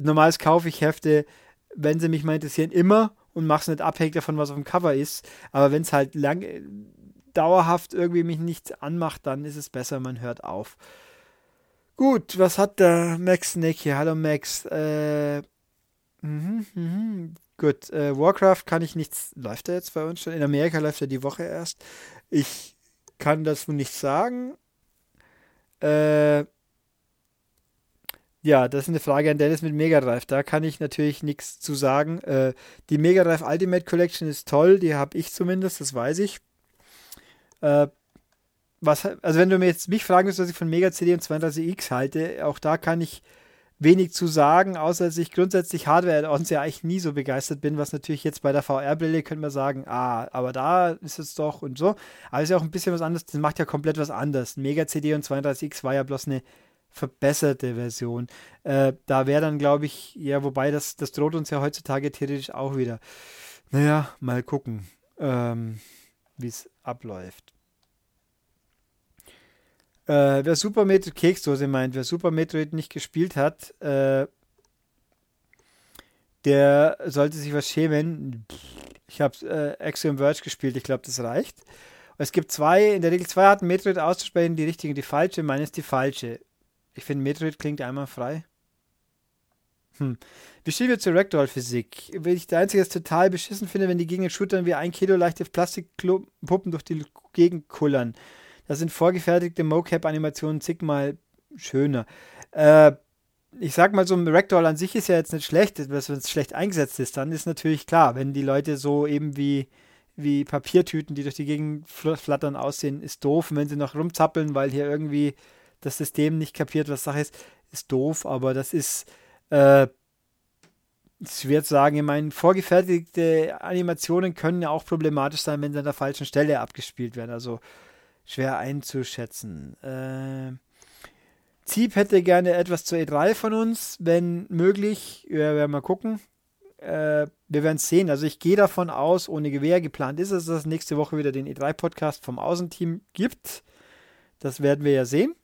normalerweise kaufe ich Hefte, wenn sie mich mal interessieren, immer und mache es nicht abhängig davon, was auf dem Cover ist. Aber wenn es halt lang, dauerhaft irgendwie mich nicht anmacht, dann ist es besser, man hört auf. Gut, was hat der Max Snake hier? Hallo Max. Äh, mh, mh. Gut, äh, Warcraft kann ich nichts. Läuft er jetzt bei uns schon? In Amerika läuft er die Woche erst. Ich kann das nicht sagen. Äh, ja, das ist eine Frage an Dennis mit Mega Drive. Da kann ich natürlich nichts zu sagen. Äh, die Mega Drive Ultimate Collection ist toll, die habe ich zumindest, das weiß ich. Äh, was, also wenn du mir jetzt mich fragen würdest, was ich von Mega CD und 32X halte, auch da kann ich wenig zu sagen, außer dass ich grundsätzlich Hardware-Add-ons ja eigentlich nie so begeistert bin, was natürlich jetzt bei der VR-Brille könnte man sagen, ah, aber da ist es doch und so. Aber es ist ja auch ein bisschen was anderes, das macht ja komplett was anderes. Mega CD und 32X war ja bloß eine verbesserte Version. Äh, da wäre dann, glaube ich, ja, wobei das, das droht uns ja heutzutage theoretisch auch wieder. Naja, mal gucken, ähm, wie es abläuft. Äh, wer Super Metroid Keksdose meint, wer Super Metroid nicht gespielt hat, äh, der sollte sich was schämen. Ich habe äh, Axiom Verge gespielt, ich glaube, das reicht. Es gibt zwei, in der Regel zwei Arten Metroid auszusprechen, die richtige und die falsche. Meine ist die falsche. Ich finde, Metroid klingt einmal frei. Hm. Wie stehen wir zur ich der Einzige, das total beschissen finde, wenn die Gegner shootern wie ein Kilo leichte Plastikpuppen durch die Gegend kullern. Da sind vorgefertigte Mocap-Animationen zigmal schöner. Äh, ich sag mal so, ein Ragdoll an sich ist ja jetzt nicht schlecht, wenn es schlecht eingesetzt ist, dann ist natürlich klar, wenn die Leute so eben wie, wie Papiertüten, die durch die Gegend flattern, aussehen, ist doof. Und wenn sie noch rumzappeln, weil hier irgendwie das System nicht kapiert, was Sache ist, ist doof, aber das ist, äh, schwer zu sagen. Ich meine, vorgefertigte Animationen können ja auch problematisch sein, wenn sie an der falschen Stelle abgespielt werden. Also schwer einzuschätzen. Äh, Zieb hätte gerne etwas zur E3 von uns, wenn möglich. Wir werden mal gucken. Äh, wir werden es sehen. Also ich gehe davon aus, ohne Gewehr geplant ist es, dass es nächste Woche wieder den E3-Podcast vom Außenteam gibt. Das werden wir ja sehen.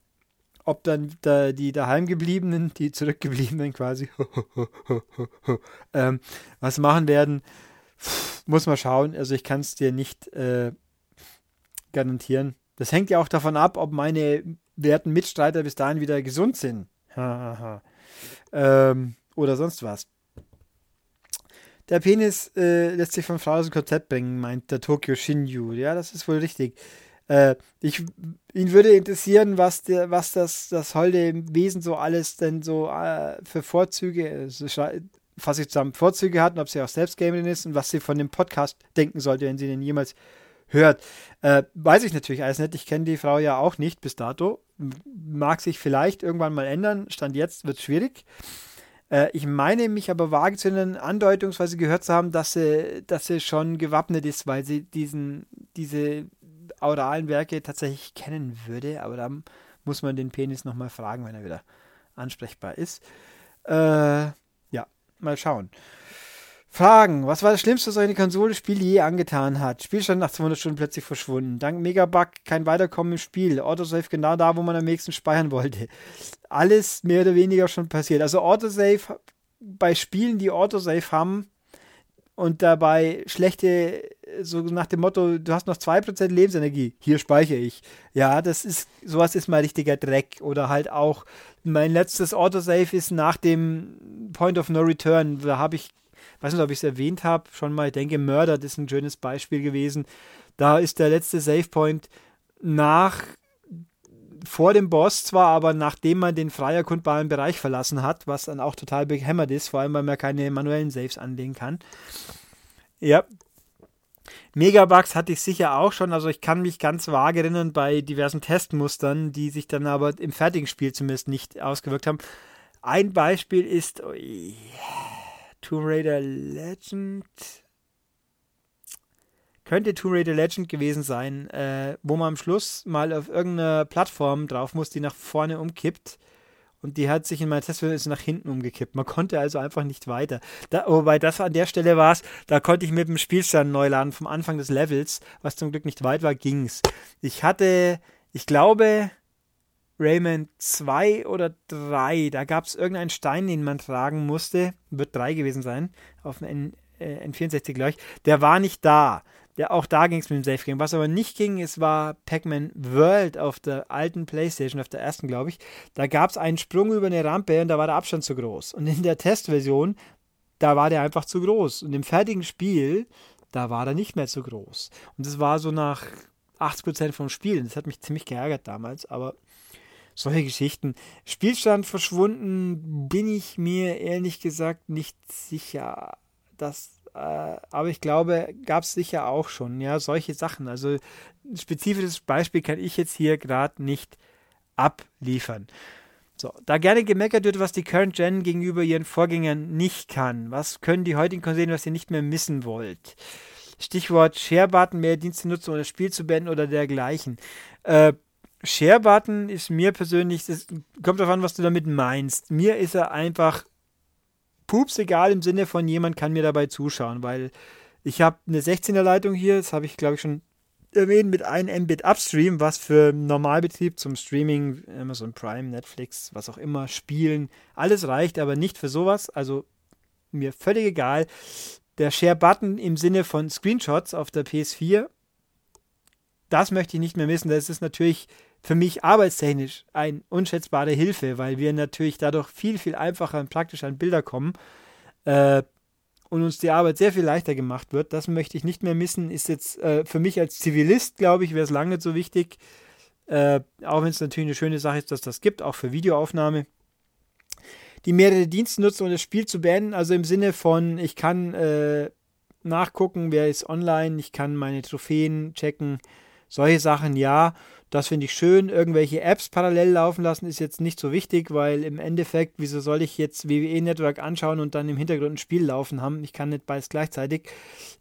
Ob dann da, die daheimgebliebenen, die zurückgebliebenen quasi ähm, was machen werden, muss man schauen. Also ich kann es dir nicht äh, garantieren. Das hängt ja auch davon ab, ob meine werten Mitstreiter bis dahin wieder gesund sind. ähm, oder sonst was. Der Penis äh, lässt sich von Frau aus dem Konzept bringen, meint der Tokyo Shinju. Ja, das ist wohl richtig. Äh, ich, ihn würde interessieren, was, der, was das, das holde Wesen so alles denn so äh, für Vorzüge, fasse ich zusammen, Vorzüge hat und ob sie auch selbst Gamerin ist und was sie von dem Podcast denken sollte, wenn sie den jemals hört. Äh, weiß ich natürlich alles nicht. Ich kenne die Frau ja auch nicht bis dato. Mag sich vielleicht irgendwann mal ändern. Stand jetzt wird es schwierig. Äh, ich meine mich aber vage zu einer andeutungsweise gehört zu haben, dass sie, dass sie schon gewappnet ist, weil sie diesen, diese auralen Werke tatsächlich kennen würde. Aber da muss man den Penis nochmal fragen, wenn er wieder ansprechbar ist. Äh, ja, mal schauen. Fragen. Was war das Schlimmste, was eine Konsole-Spiel je angetan hat? Spielstand nach 200 Stunden plötzlich verschwunden. Dank Megabug kein Weiterkommen im Spiel. Autosave genau da, wo man am nächsten speichern wollte. Alles mehr oder weniger schon passiert. Also Autosave bei Spielen, die Autosave haben und dabei schlechte, so nach dem Motto, du hast noch 2% Lebensenergie, hier speichere ich. Ja, das ist, sowas ist mal richtiger Dreck. Oder halt auch, mein letztes Autosave ist nach dem Point of No Return. Da habe ich weiß nicht, ob ich es erwähnt habe, schon mal, ich denke, Murder ist ein schönes Beispiel gewesen. Da ist der letzte Savepoint nach vor dem Boss zwar, aber nachdem man den frei erkundbaren Bereich verlassen hat, was dann auch total behämmert ist, vor allem weil man keine manuellen Saves anlegen kann. Ja. Megabugs hatte ich sicher auch schon, also ich kann mich ganz vage erinnern bei diversen Testmustern, die sich dann aber im fertigen Spiel zumindest nicht ausgewirkt haben. Ein Beispiel ist, oh yeah Tomb Raider Legend. Könnte Tomb Raider Legend gewesen sein, äh, wo man am Schluss mal auf irgendeiner Plattform drauf muss, die nach vorne umkippt. Und die hat sich in meiner Testversion nach hinten umgekippt. Man konnte also einfach nicht weiter. Da, wobei das an der Stelle war es, da konnte ich mit dem Spielstand neu laden vom Anfang des Levels, was zum Glück nicht weit war, ging's. Ich hatte, ich glaube, Rayman 2 oder 3, da gab es irgendeinen Stein, den man tragen musste, wird 3 gewesen sein, auf dem N, äh, N64 glaube ich, der war nicht da. Der, auch da ging es mit dem Safe Game. Was aber nicht ging, es war Pac-Man World auf der alten Playstation, auf der ersten, glaube ich. Da gab es einen Sprung über eine Rampe und da war der Abstand zu groß. Und in der Testversion, da war der einfach zu groß. Und im fertigen Spiel, da war er nicht mehr zu groß. Und das war so nach 80% vom Spiel. Das hat mich ziemlich geärgert damals, aber solche Geschichten. Spielstand verschwunden, bin ich mir ehrlich gesagt nicht sicher. Das, äh, aber ich glaube, gab es sicher auch schon, ja, solche Sachen. Also ein spezifisches Beispiel kann ich jetzt hier gerade nicht abliefern. So, da gerne gemeckert wird, was die Current Gen gegenüber ihren Vorgängern nicht kann. Was können die heutigen Konsolen, was ihr nicht mehr missen wollt? Stichwort Share-Button, mehr Dienste nutzen, um das Spiel zu beenden oder dergleichen. Äh, Share-Button ist mir persönlich, das kommt darauf an, was du damit meinst. Mir ist er einfach pups egal im Sinne von jemand kann mir dabei zuschauen, weil ich habe eine 16er Leitung hier, das habe ich glaube ich schon erwähnt, mit 1 Mbit Upstream, was für Normalbetrieb zum Streaming, Amazon Prime, Netflix, was auch immer, Spielen, alles reicht, aber nicht für sowas. Also mir völlig egal. Der Share-Button im Sinne von Screenshots auf der PS4, das möchte ich nicht mehr missen. Das ist natürlich für mich arbeitstechnisch eine unschätzbare Hilfe, weil wir natürlich dadurch viel, viel einfacher und praktischer an Bilder kommen äh, und uns die Arbeit sehr viel leichter gemacht wird. Das möchte ich nicht mehr missen. Ist jetzt äh, für mich als Zivilist, glaube ich, wäre es lange nicht so wichtig. Äh, auch wenn es natürlich eine schöne Sache ist, dass das gibt, auch für Videoaufnahme. Die mehrere Dienste nutzen, um das Spiel zu beenden, also im Sinne von, ich kann äh, nachgucken, wer ist online, ich kann meine Trophäen checken, solche Sachen ja. Das finde ich schön. Irgendwelche Apps parallel laufen lassen ist jetzt nicht so wichtig, weil im Endeffekt, wieso soll ich jetzt WWE Network anschauen und dann im Hintergrund ein Spiel laufen haben? Ich kann nicht beides gleichzeitig.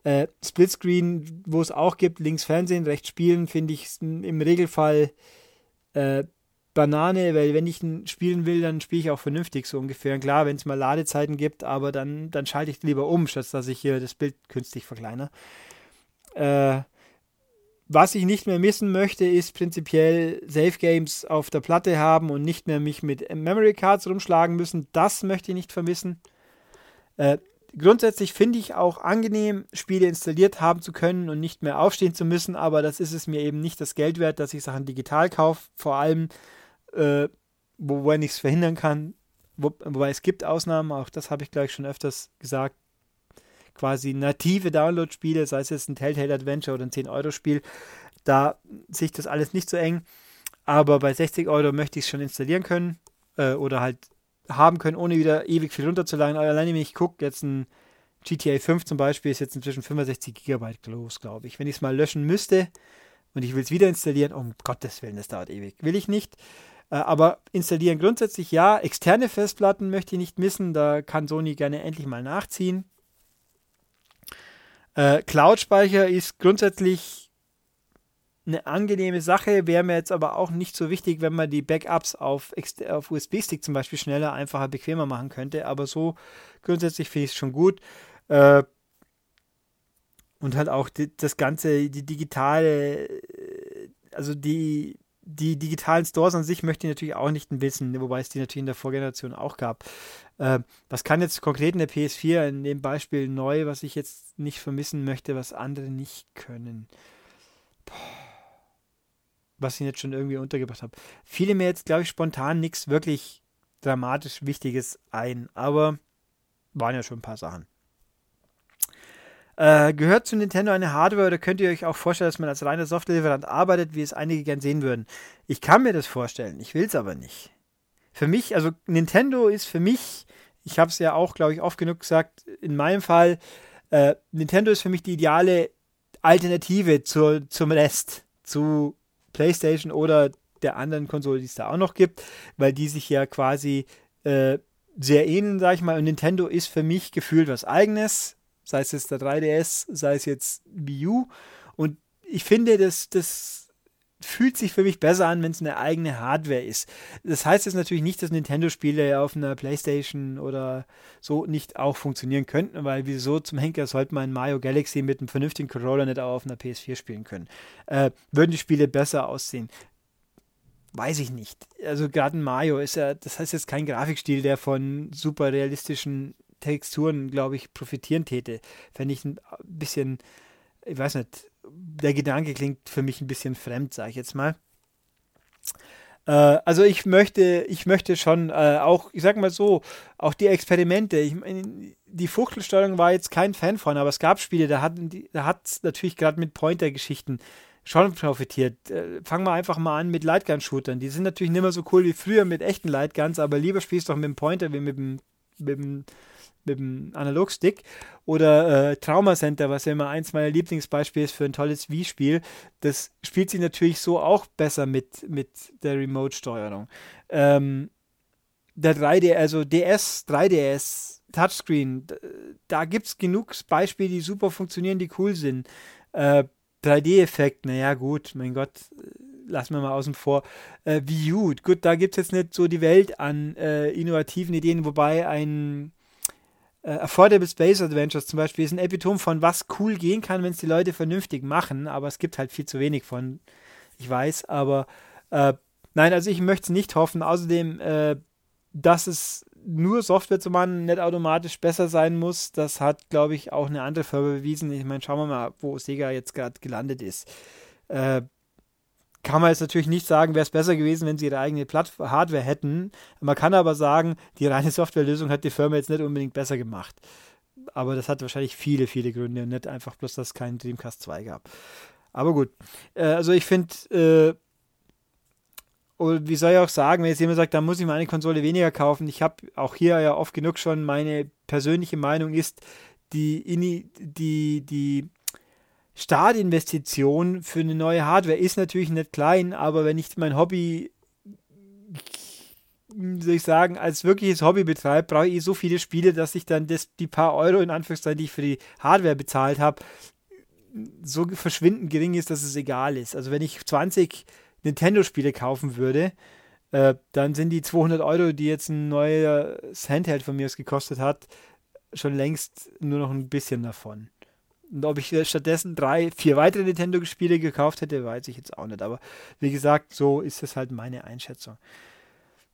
Äh, Splitscreen, wo es auch gibt, links Fernsehen, rechts Spielen, finde ich im Regelfall äh, Banane, weil wenn ich spielen will, dann spiele ich auch vernünftig so ungefähr. Und klar, wenn es mal Ladezeiten gibt, aber dann, dann schalte ich lieber um, statt dass ich hier das Bild künstlich verkleinere. Äh, was ich nicht mehr missen möchte, ist prinzipiell Safe Games auf der Platte haben und nicht mehr mich mit Memory Cards rumschlagen müssen. Das möchte ich nicht vermissen. Äh, grundsätzlich finde ich auch angenehm, Spiele installiert haben zu können und nicht mehr aufstehen zu müssen, aber das ist es mir eben nicht das Geld wert, dass ich Sachen digital kaufe. Vor allem, äh, wo, wo ich es verhindern kann. Wo, wobei es gibt Ausnahmen, auch das habe ich gleich schon öfters gesagt quasi native Download-Spiele, sei es jetzt ein Telltale Adventure oder ein 10-Euro-Spiel, Da sehe ich das alles nicht so eng. Aber bei 60 Euro möchte ich es schon installieren können äh, oder halt haben können, ohne wieder ewig viel runterzuladen. Aber alleine, wenn ich gucke, jetzt ein GTA 5 zum Beispiel ist jetzt inzwischen 65 GB groß, glaube ich. Wenn ich es mal löschen müsste und ich will es wieder installieren, um Gottes Willen, das dauert ewig. Will ich nicht. Äh, aber installieren grundsätzlich ja. Externe Festplatten möchte ich nicht missen. Da kann Sony gerne endlich mal nachziehen. Äh, Cloud-Speicher ist grundsätzlich eine angenehme Sache, wäre mir jetzt aber auch nicht so wichtig, wenn man die Backups auf, auf USB-Stick zum Beispiel schneller, einfacher, bequemer machen könnte. Aber so grundsätzlich finde ich es schon gut. Äh, und halt auch die, das Ganze, die digitale, äh, also die, die digitalen Stores an sich möchte ich natürlich auch nicht wissen, wobei es die natürlich in der Vorgeneration auch gab. Äh, was kann jetzt konkret in der PS4 in dem Beispiel neu, was ich jetzt nicht vermissen möchte, was andere nicht können? Boah. Was ich jetzt schon irgendwie untergebracht habe. Fiele mir jetzt, glaube ich, spontan nichts wirklich dramatisch Wichtiges ein, aber waren ja schon ein paar Sachen. Äh, gehört zu Nintendo eine Hardware oder könnt ihr euch auch vorstellen, dass man als reiner Softwarelieferant arbeitet, wie es einige gern sehen würden? Ich kann mir das vorstellen, ich will es aber nicht. Für mich, also Nintendo ist für mich, ich habe es ja auch, glaube ich, oft genug gesagt, in meinem Fall, äh, Nintendo ist für mich die ideale Alternative zur, zum Rest, zu PlayStation oder der anderen Konsole, die es da auch noch gibt, weil die sich ja quasi äh, sehr ähneln, sag ich mal. Und Nintendo ist für mich gefühlt was Eigenes sei es jetzt der 3DS, sei es jetzt Wii U. Und ich finde, das, das fühlt sich für mich besser an, wenn es eine eigene Hardware ist. Das heißt jetzt natürlich nicht, dass Nintendo-Spiele auf einer Playstation oder so nicht auch funktionieren könnten, weil wieso zum Henker sollte man Mario Galaxy mit einem vernünftigen Controller nicht auch auf einer PS4 spielen können? Äh, würden die Spiele besser aussehen? Weiß ich nicht. Also gerade ein Mario ist ja, das heißt jetzt kein Grafikstil, der von super realistischen Texturen, glaube ich, profitieren täte. Fände ich ein bisschen, ich weiß nicht, der Gedanke klingt für mich ein bisschen fremd, sage ich jetzt mal. Äh, also ich möchte, ich möchte schon äh, auch, ich sag mal so, auch die Experimente. Ich meine, die Fuchtelsteuerung war jetzt kein Fan von, aber es gab Spiele, da hat da natürlich gerade mit Pointer-Geschichten schon profitiert. Äh, fangen wir einfach mal an mit Lightgun-Shootern. Die sind natürlich nicht mehr so cool wie früher mit echten Lightguns, aber lieber spielst du doch mit dem Pointer wie mit dem, mit dem mit dem Analogstick. Oder äh, Trauma Center, was ja immer eins meiner Lieblingsbeispiele ist für ein tolles Wii-Spiel. Das spielt sich natürlich so auch besser mit, mit der Remote-Steuerung. Ähm, der 3D, also DS, 3DS, Touchscreen, da gibt es genug Beispiele, die super funktionieren, die cool sind. Äh, 3D-Effekt, naja, gut, mein Gott, lassen wir mal außen vor. Äh, Wii U, gut, da gibt es jetzt nicht so die Welt an äh, innovativen Ideen, wobei ein äh, Affordable Space Adventures zum Beispiel ist ein Epitom von was cool gehen kann, wenn es die Leute vernünftig machen, aber es gibt halt viel zu wenig von, ich weiß, aber äh, nein, also ich möchte es nicht hoffen. Außerdem, äh, dass es nur Software zu machen nicht automatisch besser sein muss, das hat, glaube ich, auch eine andere Firma bewiesen. Ich meine, schauen wir mal, wo Sega jetzt gerade gelandet ist. Äh, kann man jetzt natürlich nicht sagen, wäre es besser gewesen, wenn sie ihre eigene Platt Hardware hätten. Man kann aber sagen, die reine Softwarelösung hat die Firma jetzt nicht unbedingt besser gemacht. Aber das hat wahrscheinlich viele, viele Gründe und nicht einfach bloß, dass es keinen Dreamcast 2 gab. Aber gut. Äh, also ich finde, äh, wie soll ich auch sagen, wenn jetzt jemand sagt, da muss ich meine Konsole weniger kaufen. Ich habe auch hier ja oft genug schon meine persönliche Meinung ist, die, die, die Startinvestition für eine neue Hardware ist natürlich nicht klein, aber wenn ich mein Hobby, soll ich sagen, als wirkliches Hobby betreibe, brauche ich so viele Spiele, dass ich dann das, die paar Euro in Anführungszeichen, die ich für die Hardware bezahlt habe, so verschwindend gering ist, dass es egal ist. Also wenn ich 20 Nintendo-Spiele kaufen würde, äh, dann sind die 200 Euro, die jetzt ein neues Handheld von mir gekostet hat, schon längst nur noch ein bisschen davon. Und ob ich stattdessen drei, vier weitere Nintendo-Spiele gekauft hätte, weiß ich jetzt auch nicht. Aber wie gesagt, so ist es halt meine Einschätzung.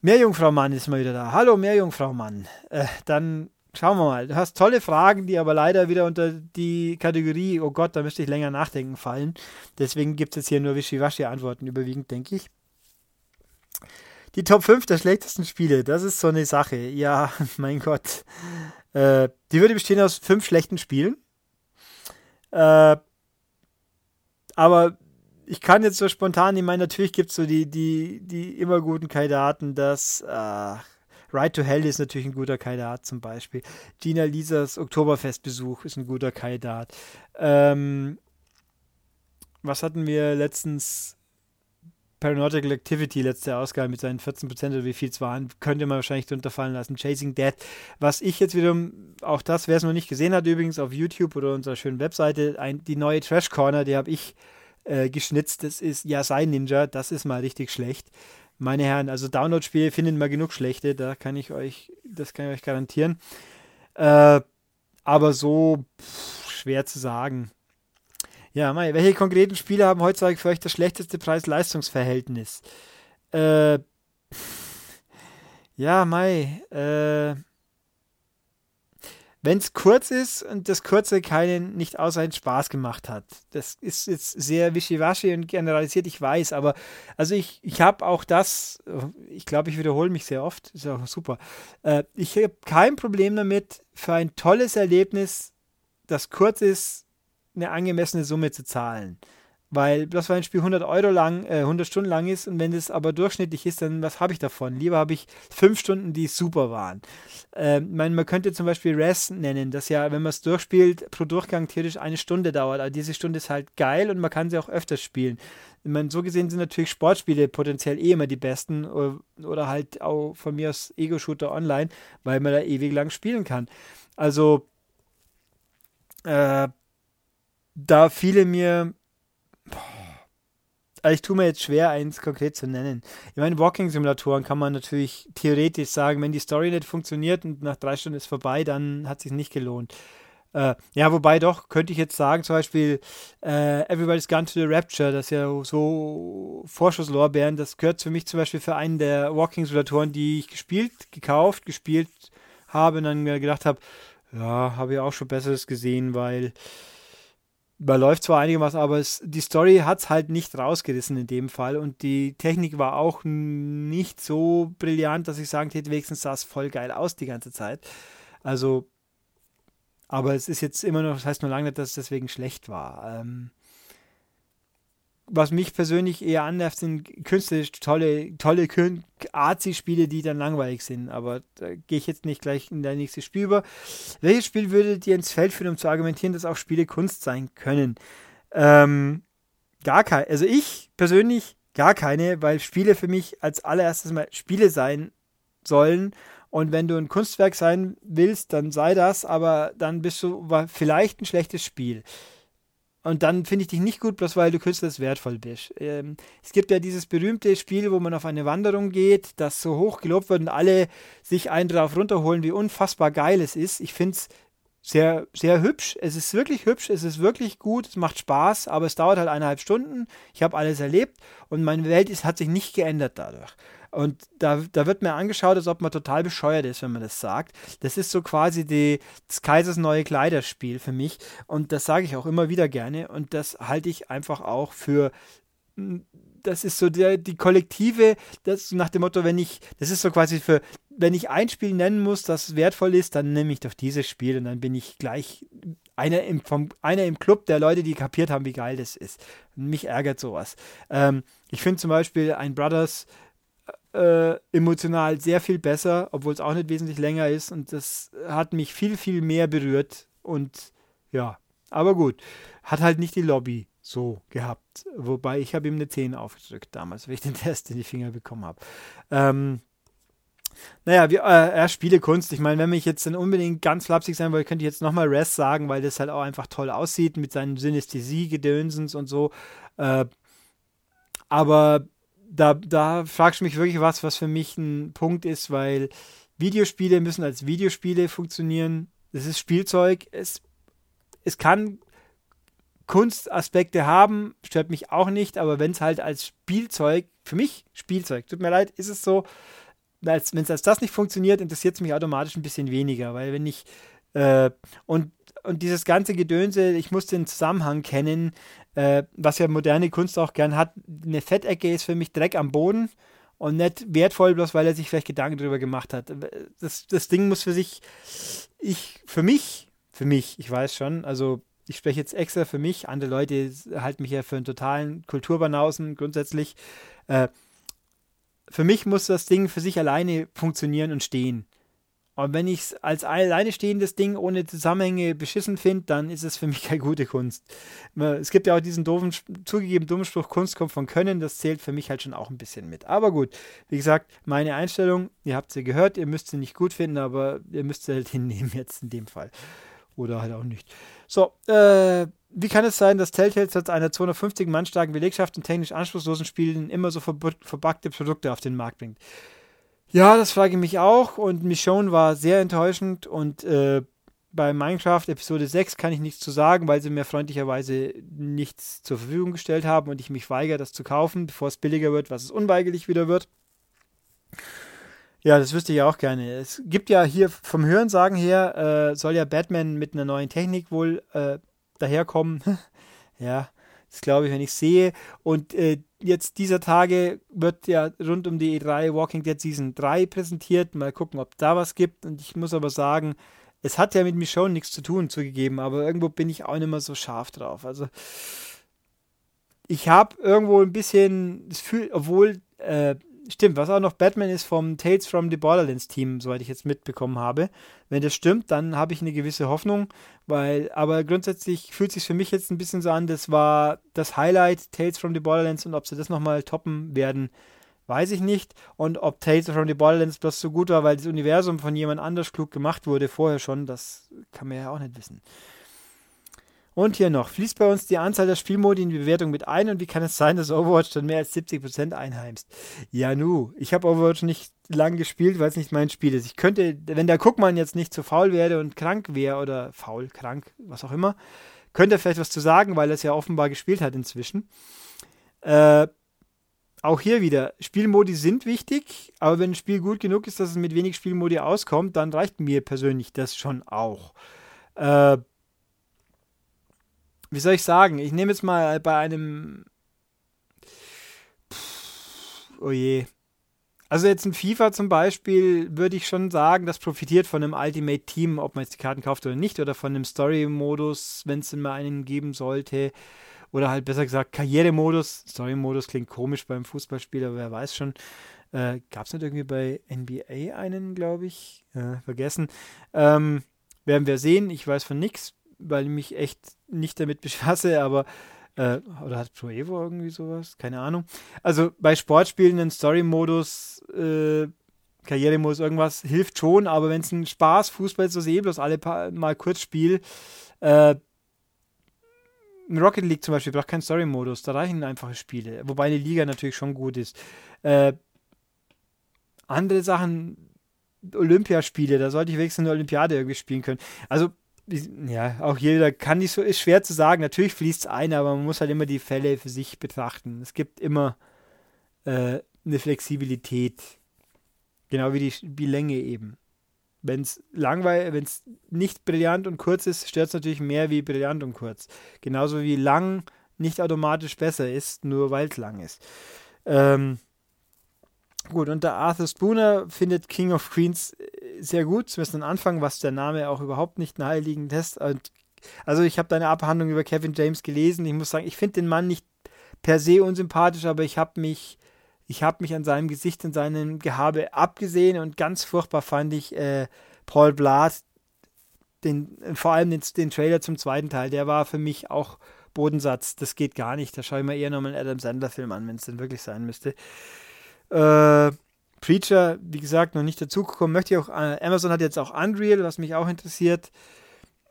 Meerjungfrau Mann ist mal wieder da. Hallo Meerjungfrau Mann. Äh, dann schauen wir mal. Du hast tolle Fragen, die aber leider wieder unter die Kategorie, oh Gott, da müsste ich länger nachdenken, fallen. Deswegen gibt es jetzt hier nur Wischiwaschi-Antworten überwiegend, denke ich. Die Top 5 der schlechtesten Spiele, das ist so eine Sache. Ja, mein Gott. Äh, die würde bestehen aus fünf schlechten Spielen. Äh, aber ich kann jetzt so spontan, ich meine, natürlich gibt es so die, die, die immer guten Kandidaten, das äh, Ride to Hell ist natürlich ein guter Kandidat zum Beispiel. Gina Lisas Oktoberfestbesuch ist ein guter Kandidat. Ähm, was hatten wir letztens? Paranormal Activity, letzte Ausgabe mit seinen 14% oder wie viel es waren, könnte man wahrscheinlich drunter fallen lassen. Chasing Dead. Was ich jetzt wiederum, auch das, wer es noch nicht gesehen hat, übrigens auf YouTube oder unserer schönen Webseite, ein, die neue Trash Corner, die habe ich äh, geschnitzt. Das ist Yasai Ninja, das ist mal richtig schlecht. Meine Herren, also Download-Spiele finden mal genug schlechte, da kann ich euch, das kann ich euch garantieren. Äh, aber so pff, schwer zu sagen. Ja, Mai, welche konkreten Spiele haben heutzutage für euch das schlechteste Preis-Leistungs-Verhältnis? Äh, ja, Mai, äh, wenn es kurz ist und das Kurze keinen nicht ausreichend Spaß gemacht hat. Das ist jetzt sehr wischiwaschi und generalisiert, ich weiß, aber also ich, ich habe auch das, ich glaube, ich wiederhole mich sehr oft, ist auch super. Äh, ich habe kein Problem damit, für ein tolles Erlebnis, das kurz ist, eine angemessene Summe zu zahlen. Weil das war ein Spiel 100 Euro lang, äh, 100 Stunden lang ist und wenn das aber durchschnittlich ist, dann was habe ich davon? Lieber habe ich fünf Stunden, die super waren. Äh, mein, man könnte zum Beispiel Res nennen, das ja, wenn man es durchspielt, pro Durchgang theoretisch eine Stunde dauert. Aber diese Stunde ist halt geil und man kann sie auch öfters spielen. Ich meine, so gesehen sind natürlich Sportspiele potenziell eh immer die besten oder, oder halt auch von mir aus Ego-Shooter online, weil man da ewig lang spielen kann. Also, äh, da fiele mir also ich tue mir jetzt schwer, eins konkret zu nennen. Ich meine, Walking-Simulatoren kann man natürlich theoretisch sagen, wenn die Story nicht funktioniert und nach drei Stunden ist vorbei, dann hat es sich nicht gelohnt. Äh, ja, wobei doch, könnte ich jetzt sagen, zum Beispiel äh, Everybody's Gone to the Rapture, das ist ja so Vorschusslorbeeren, das gehört für mich zum Beispiel für einen der Walking-Simulatoren, die ich gespielt, gekauft, gespielt habe und dann gedacht habe, ja, habe ich auch schon Besseres gesehen, weil überläuft zwar einigermaßen, aber es, die Story hat es halt nicht rausgerissen in dem Fall und die Technik war auch nicht so brillant, dass ich sagen hätte, wenigstens sah es voll geil aus die ganze Zeit. Also, aber es ist jetzt immer noch, das heißt nur lange nicht, dass es deswegen schlecht war. Ähm, was mich persönlich eher annervt, sind künstlerisch tolle, tolle Arzi-Spiele, die dann langweilig sind. Aber da gehe ich jetzt nicht gleich in dein nächstes Spiel über. Welches Spiel würdet ihr ins Feld führen, um zu argumentieren, dass auch Spiele Kunst sein können? Ähm, gar keine. Also ich persönlich gar keine, weil Spiele für mich als allererstes mal Spiele sein sollen. Und wenn du ein Kunstwerk sein willst, dann sei das, aber dann bist du vielleicht ein schlechtes Spiel. Und dann finde ich dich nicht gut, bloß weil du künstlerisch wertvoll bist. Ähm, es gibt ja dieses berühmte Spiel, wo man auf eine Wanderung geht, das so hoch gelobt wird und alle sich einen drauf runterholen, wie unfassbar geil es ist. Ich finde es sehr, sehr hübsch. Es ist wirklich hübsch, es ist wirklich gut, es macht Spaß, aber es dauert halt eineinhalb Stunden. Ich habe alles erlebt und meine Welt ist, hat sich nicht geändert dadurch. Und da, da wird mir angeschaut, als ob man total bescheuert ist, wenn man das sagt. Das ist so quasi die, das Kaisers neue Kleiderspiel für mich. Und das sage ich auch immer wieder gerne. Und das halte ich einfach auch für das ist so der, die Kollektive, das nach dem Motto, wenn ich, das ist so quasi für, wenn ich ein Spiel nennen muss, das wertvoll ist, dann nehme ich doch dieses Spiel und dann bin ich gleich einer im, vom, einer im Club der Leute, die kapiert haben, wie geil das ist. mich ärgert sowas. Ähm, ich finde zum Beispiel ein Brothers äh, emotional sehr viel besser, obwohl es auch nicht wesentlich länger ist. Und das hat mich viel, viel mehr berührt. Und ja, aber gut. Hat halt nicht die Lobby so gehabt. Wobei ich habe ihm eine 10 aufgedrückt damals, weil ich den Test in die Finger bekommen habe. Ähm, naja, wir, äh, er spiele Kunst. Ich meine, wenn ich jetzt dann unbedingt ganz flapsig sein wollte, könnte ich jetzt nochmal Rest sagen, weil das halt auch einfach toll aussieht mit seinen Synästhesie-Gedönsens und so. Äh, aber da, da fragst du mich wirklich was, was für mich ein Punkt ist, weil Videospiele müssen als Videospiele funktionieren. Es ist Spielzeug. Es, es kann Kunstaspekte haben, stört mich auch nicht, aber wenn es halt als Spielzeug, für mich Spielzeug, tut mir leid, ist es so, wenn es als das nicht funktioniert, interessiert es mich automatisch ein bisschen weniger, weil wenn ich äh, und und dieses ganze Gedönse, ich muss den Zusammenhang kennen, äh, was ja moderne Kunst auch gern hat. Eine Fettecke ist für mich Dreck am Boden und nicht wertvoll, bloß weil er sich vielleicht Gedanken darüber gemacht hat. Das, das Ding muss für sich, ich, für mich, für mich, ich weiß schon, also ich spreche jetzt extra für mich, andere Leute halten mich ja für einen totalen Kulturbanausen grundsätzlich. Äh, für mich muss das Ding für sich alleine funktionieren und stehen. Und wenn ich es als alleine stehendes Ding ohne Zusammenhänge beschissen finde, dann ist es für mich keine gute Kunst. Es gibt ja auch diesen doofen, zugegeben dummen Spruch, Kunst kommt von Können, das zählt für mich halt schon auch ein bisschen mit. Aber gut, wie gesagt, meine Einstellung, ihr habt sie gehört, ihr müsst sie nicht gut finden, aber ihr müsst sie halt hinnehmen jetzt in dem Fall. Oder halt auch nicht. So, äh, wie kann es sein, dass Telltale trotz einer 250 Mann starken Belegschaft und technisch anspruchslosen Spielen immer so verbackte Produkte auf den Markt bringt? Ja, das frage ich mich auch und Michonne war sehr enttäuschend und äh, bei Minecraft Episode 6 kann ich nichts zu sagen, weil sie mir freundlicherweise nichts zur Verfügung gestellt haben und ich mich weigere, das zu kaufen, bevor es billiger wird, was es unweigerlich wieder wird. Ja, das wüsste ich auch gerne. Es gibt ja hier vom Hörensagen her, äh, soll ja Batman mit einer neuen Technik wohl äh, daherkommen. ja, das glaube ich, wenn ich sehe. Und äh, jetzt dieser Tage wird ja rund um die E3 Walking Dead Season 3 präsentiert. Mal gucken, ob da was gibt. Und ich muss aber sagen, es hat ja mit Michonne nichts zu tun, zugegeben, aber irgendwo bin ich auch nicht mehr so scharf drauf. Also ich habe irgendwo ein bisschen obwohl äh, Stimmt, was auch noch Batman ist vom Tales from the Borderlands Team, soweit ich jetzt mitbekommen habe. Wenn das stimmt, dann habe ich eine gewisse Hoffnung, weil, aber grundsätzlich fühlt sich für mich jetzt ein bisschen so an, das war das Highlight Tales from the Borderlands und ob sie das nochmal toppen werden, weiß ich nicht. Und ob Tales from the Borderlands bloß so gut war, weil das Universum von jemand anders klug gemacht wurde, vorher schon, das kann man ja auch nicht wissen. Und hier noch, fließt bei uns die Anzahl der Spielmodi in die Bewertung mit ein und wie kann es sein, dass Overwatch dann mehr als 70% einheimst? Ja, nu, ich habe Overwatch nicht lang gespielt, weil es nicht mein Spiel ist. Ich könnte, wenn der Guckmann jetzt nicht zu faul wäre und krank wäre oder faul, krank, was auch immer, könnte er vielleicht was zu sagen, weil er es ja offenbar gespielt hat inzwischen. Äh, auch hier wieder, Spielmodi sind wichtig, aber wenn ein Spiel gut genug ist, dass es mit wenig Spielmodi auskommt, dann reicht mir persönlich das schon auch. Äh, wie soll ich sagen? Ich nehme jetzt mal bei einem. Pff, oh je. Also jetzt ein FIFA zum Beispiel würde ich schon sagen, das profitiert von einem Ultimate Team, ob man jetzt die Karten kauft oder nicht, oder von einem Story-Modus, wenn es denn mal einen geben sollte. Oder halt besser gesagt Karrieremodus. Story-Modus klingt komisch beim Fußballspiel, aber wer weiß schon. Äh, Gab es nicht irgendwie bei NBA einen, glaube ich? Äh, vergessen. Ähm, werden wir sehen. Ich weiß von nichts weil ich mich echt nicht damit befasse, aber äh, oder hat Pro Evo irgendwie sowas? Keine Ahnung. Also bei Sportspielen ein Story-Modus, äh, Karrieremodus, irgendwas hilft schon, aber wenn es ein Spaß, Fußball ist, so eh bloß alle paar Mal kurz Spiel, äh, Rocket League zum Beispiel braucht keinen Story-Modus, da reichen einfache Spiele, wobei eine Liga natürlich schon gut ist. Äh, andere Sachen, Olympiaspiele, da sollte ich wenigstens eine Olympiade irgendwie spielen können. Also ja, auch jeder kann nicht so, ist schwer zu sagen. Natürlich fließt es ein, aber man muss halt immer die Fälle für sich betrachten. Es gibt immer äh, eine Flexibilität. Genau wie die, die Länge eben. Wenn es langweilig, wenn es nicht brillant und kurz ist, stört es natürlich mehr wie brillant und kurz. Genauso wie lang nicht automatisch besser ist, nur weil es lang ist. Ähm, gut, und der Arthur Spooner findet King of Queens sehr gut, zumindest am Anfang, was der Name auch überhaupt nicht naheliegend lässt. Also ich habe deine Abhandlung über Kevin James gelesen. Ich muss sagen, ich finde den Mann nicht per se unsympathisch, aber ich habe mich, ich habe mich an seinem Gesicht und seinem Gehabe abgesehen und ganz furchtbar fand ich äh, Paul Blatt, den, vor allem den, den Trailer zum zweiten Teil, der war für mich auch Bodensatz. Das geht gar nicht. Da schaue ich mir eher nochmal einen Adam Sandler-Film an, wenn es denn wirklich sein müsste. Äh, Preacher, wie gesagt, noch nicht dazugekommen. Möchte ich auch, äh, Amazon hat jetzt auch Unreal, was mich auch interessiert.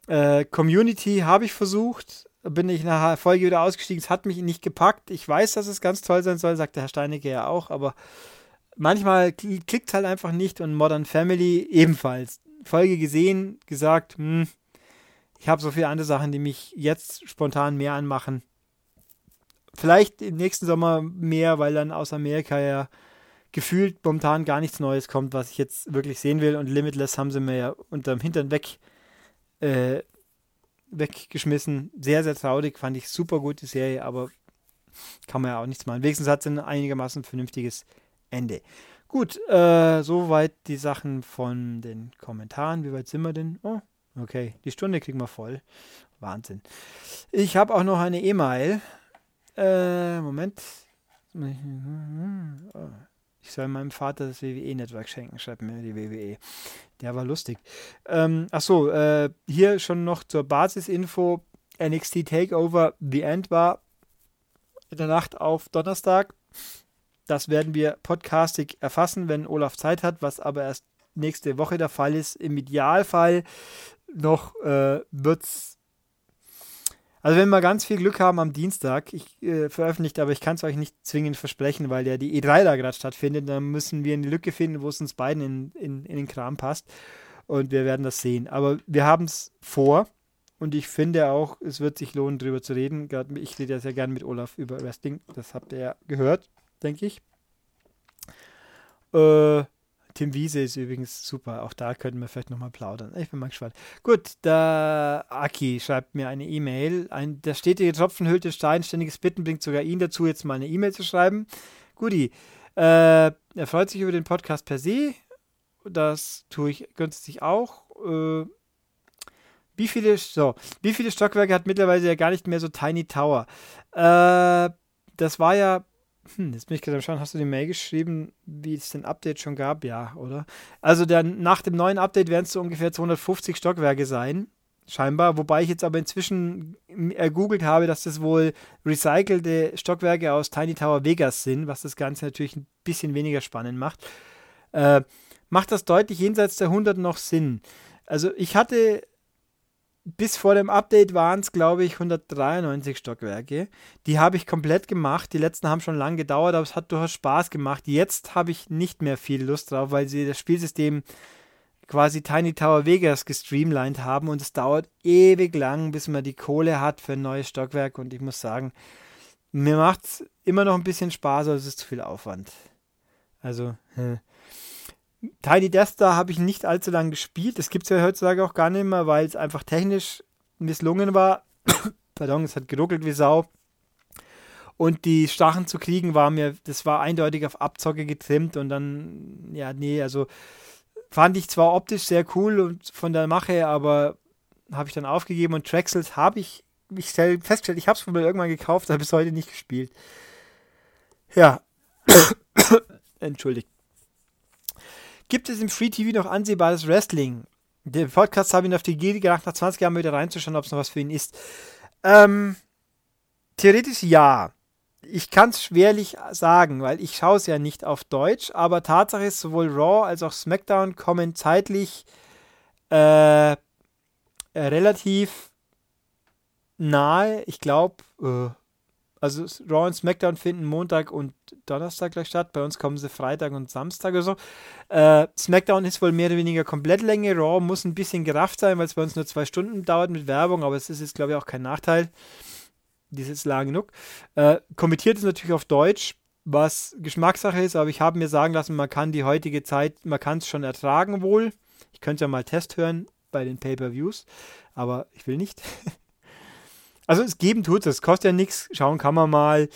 Äh, Community habe ich versucht, bin ich nach der Folge wieder ausgestiegen. Es hat mich nicht gepackt. Ich weiß, dass es ganz toll sein soll, sagt der Herr Steinecke ja auch, aber manchmal klickt es halt einfach nicht und Modern Family ebenfalls. Folge gesehen, gesagt, hm, ich habe so viele andere Sachen, die mich jetzt spontan mehr anmachen. Vielleicht im nächsten Sommer mehr, weil dann aus Amerika ja gefühlt momentan gar nichts Neues kommt, was ich jetzt wirklich sehen will. Und Limitless haben sie mir ja unterm Hintern weg, äh, weggeschmissen. Sehr, sehr traurig, fand ich super gut die Serie, aber kann man ja auch nichts machen. Wenigstens hat sie ein einigermaßen vernünftiges Ende. Gut, äh, soweit die Sachen von den Kommentaren. Wie weit sind wir denn? Oh, okay, die Stunde kriegen wir voll. Wahnsinn. Ich habe auch noch eine E-Mail. Äh, Moment. Ich soll meinem Vater das WWE-Network schenken, schreibt mir die WWE. Der war lustig. Ähm, achso, äh, hier schon noch zur Basisinfo. NXT Takeover The End war in der Nacht auf Donnerstag. Das werden wir podcastig erfassen, wenn Olaf Zeit hat, was aber erst nächste Woche der Fall ist. Im Idealfall noch äh, wird es. Also wenn wir ganz viel Glück haben am Dienstag, ich äh, veröffentlicht, aber ich kann es euch nicht zwingend versprechen, weil ja die E3 da gerade stattfindet, dann müssen wir eine Lücke finden, wo es uns beiden in, in, in den Kram passt. Und wir werden das sehen. Aber wir haben es vor. Und ich finde auch, es wird sich lohnen, darüber zu reden. Ich rede ja sehr gern mit Olaf über Wrestling. Das habt ihr ja gehört, denke ich. Äh, Tim Wiese ist übrigens super. Auch da könnten wir vielleicht nochmal plaudern. Ich bin mal gespannt. Gut, der Aki schreibt mir eine E-Mail. Ein, der stetige Tropfen hüllt den Stein. Ständiges Bitten bringt sogar ihn dazu, jetzt mal eine E-Mail zu schreiben. Guti. Äh, er freut sich über den Podcast per se. Das tue ich günstig auch. Äh, wie viele, so, wie viele Stockwerke hat mittlerweile ja gar nicht mehr so Tiny Tower? Äh, das war ja hm, jetzt bin ich gerade am Schauen, hast du die Mail geschrieben, wie es den Update schon gab? Ja, oder? Also dann, nach dem neuen Update werden es so ungefähr 250 Stockwerke sein, scheinbar. Wobei ich jetzt aber inzwischen ergoogelt habe, dass das wohl recycelte Stockwerke aus Tiny Tower Vegas sind, was das Ganze natürlich ein bisschen weniger spannend macht. Äh, macht das deutlich jenseits der 100 noch Sinn? Also ich hatte bis vor dem Update waren es, glaube ich, 193 Stockwerke. Die habe ich komplett gemacht. Die letzten haben schon lange gedauert, aber es hat durchaus Spaß gemacht. Jetzt habe ich nicht mehr viel Lust drauf, weil sie das Spielsystem quasi Tiny Tower Vegas gestreamlined haben und es dauert ewig lang, bis man die Kohle hat für ein neues Stockwerk. Und ich muss sagen, mir macht es immer noch ein bisschen Spaß, aber es ist zu viel Aufwand. Also, hm. Tiny Death Star habe ich nicht allzu lange gespielt. Das gibt es ja heutzutage auch gar nicht mehr, weil es einfach technisch misslungen war. Pardon, es hat geruckelt wie Sau. Und die Stachen zu kriegen war mir, das war eindeutig auf Abzocke getrimmt und dann, ja, nee, also fand ich zwar optisch sehr cool und von der Mache, aber habe ich dann aufgegeben und Traxels habe ich, ich festgestellt, ich habe es wohl irgendwann gekauft, aber bis heute nicht gespielt. Ja. Entschuldigt. Gibt es im Free TV noch ansehbares Wrestling? Der Podcast habe ich auf die Gier gedacht, nach 20 Jahren wieder reinzuschauen, ob es noch was für ihn ist. Ähm, theoretisch ja. Ich kann es schwerlich sagen, weil ich schaue es ja nicht auf Deutsch, aber Tatsache ist, sowohl Raw als auch SmackDown kommen zeitlich äh, relativ nahe. Ich glaube, äh, also Raw und SmackDown finden Montag und Donnerstag gleich statt. Bei uns kommen sie Freitag und Samstag oder so. Äh, SmackDown ist wohl mehr oder weniger Komplettlänge. Raw muss ein bisschen gerafft sein, weil es bei uns nur zwei Stunden dauert mit Werbung, aber es ist jetzt, glaube ich, auch kein Nachteil. Die ist jetzt lang genug. Äh, kommentiert ist natürlich auf Deutsch, was Geschmackssache ist, aber ich habe mir sagen lassen, man kann die heutige Zeit, man kann es schon ertragen wohl. Ich könnte ja mal Test hören bei den Pay-Per-Views, aber ich will nicht. Also es geben tut es, kostet ja nichts, schauen kann man mal.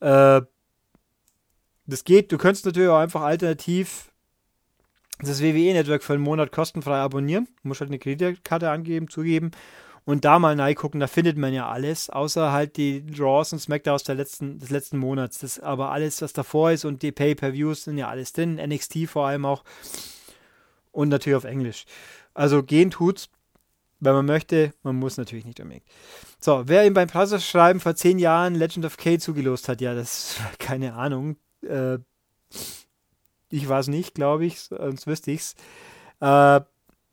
Äh, das geht, du könntest natürlich auch einfach alternativ das WWE-Network für einen Monat kostenfrei abonnieren. Du musst halt eine Kreditkarte angeben, zugeben und da mal gucken, da findet man ja alles, außer halt die Draws und Smackdowns der letzten, des letzten Monats. Das aber alles, was davor ist und die Pay-Per-Views sind ja alles drin, NXT vor allem auch und natürlich auf Englisch. Also gehen tut's, wenn man möchte, man muss natürlich nicht unbedingt. So, wer ihm beim Browser-Schreiben vor zehn Jahren Legend of K zugelost hat, ja, das keine Ahnung. Äh, ich war es nicht, glaube ich, sonst wüsste ich es. Äh,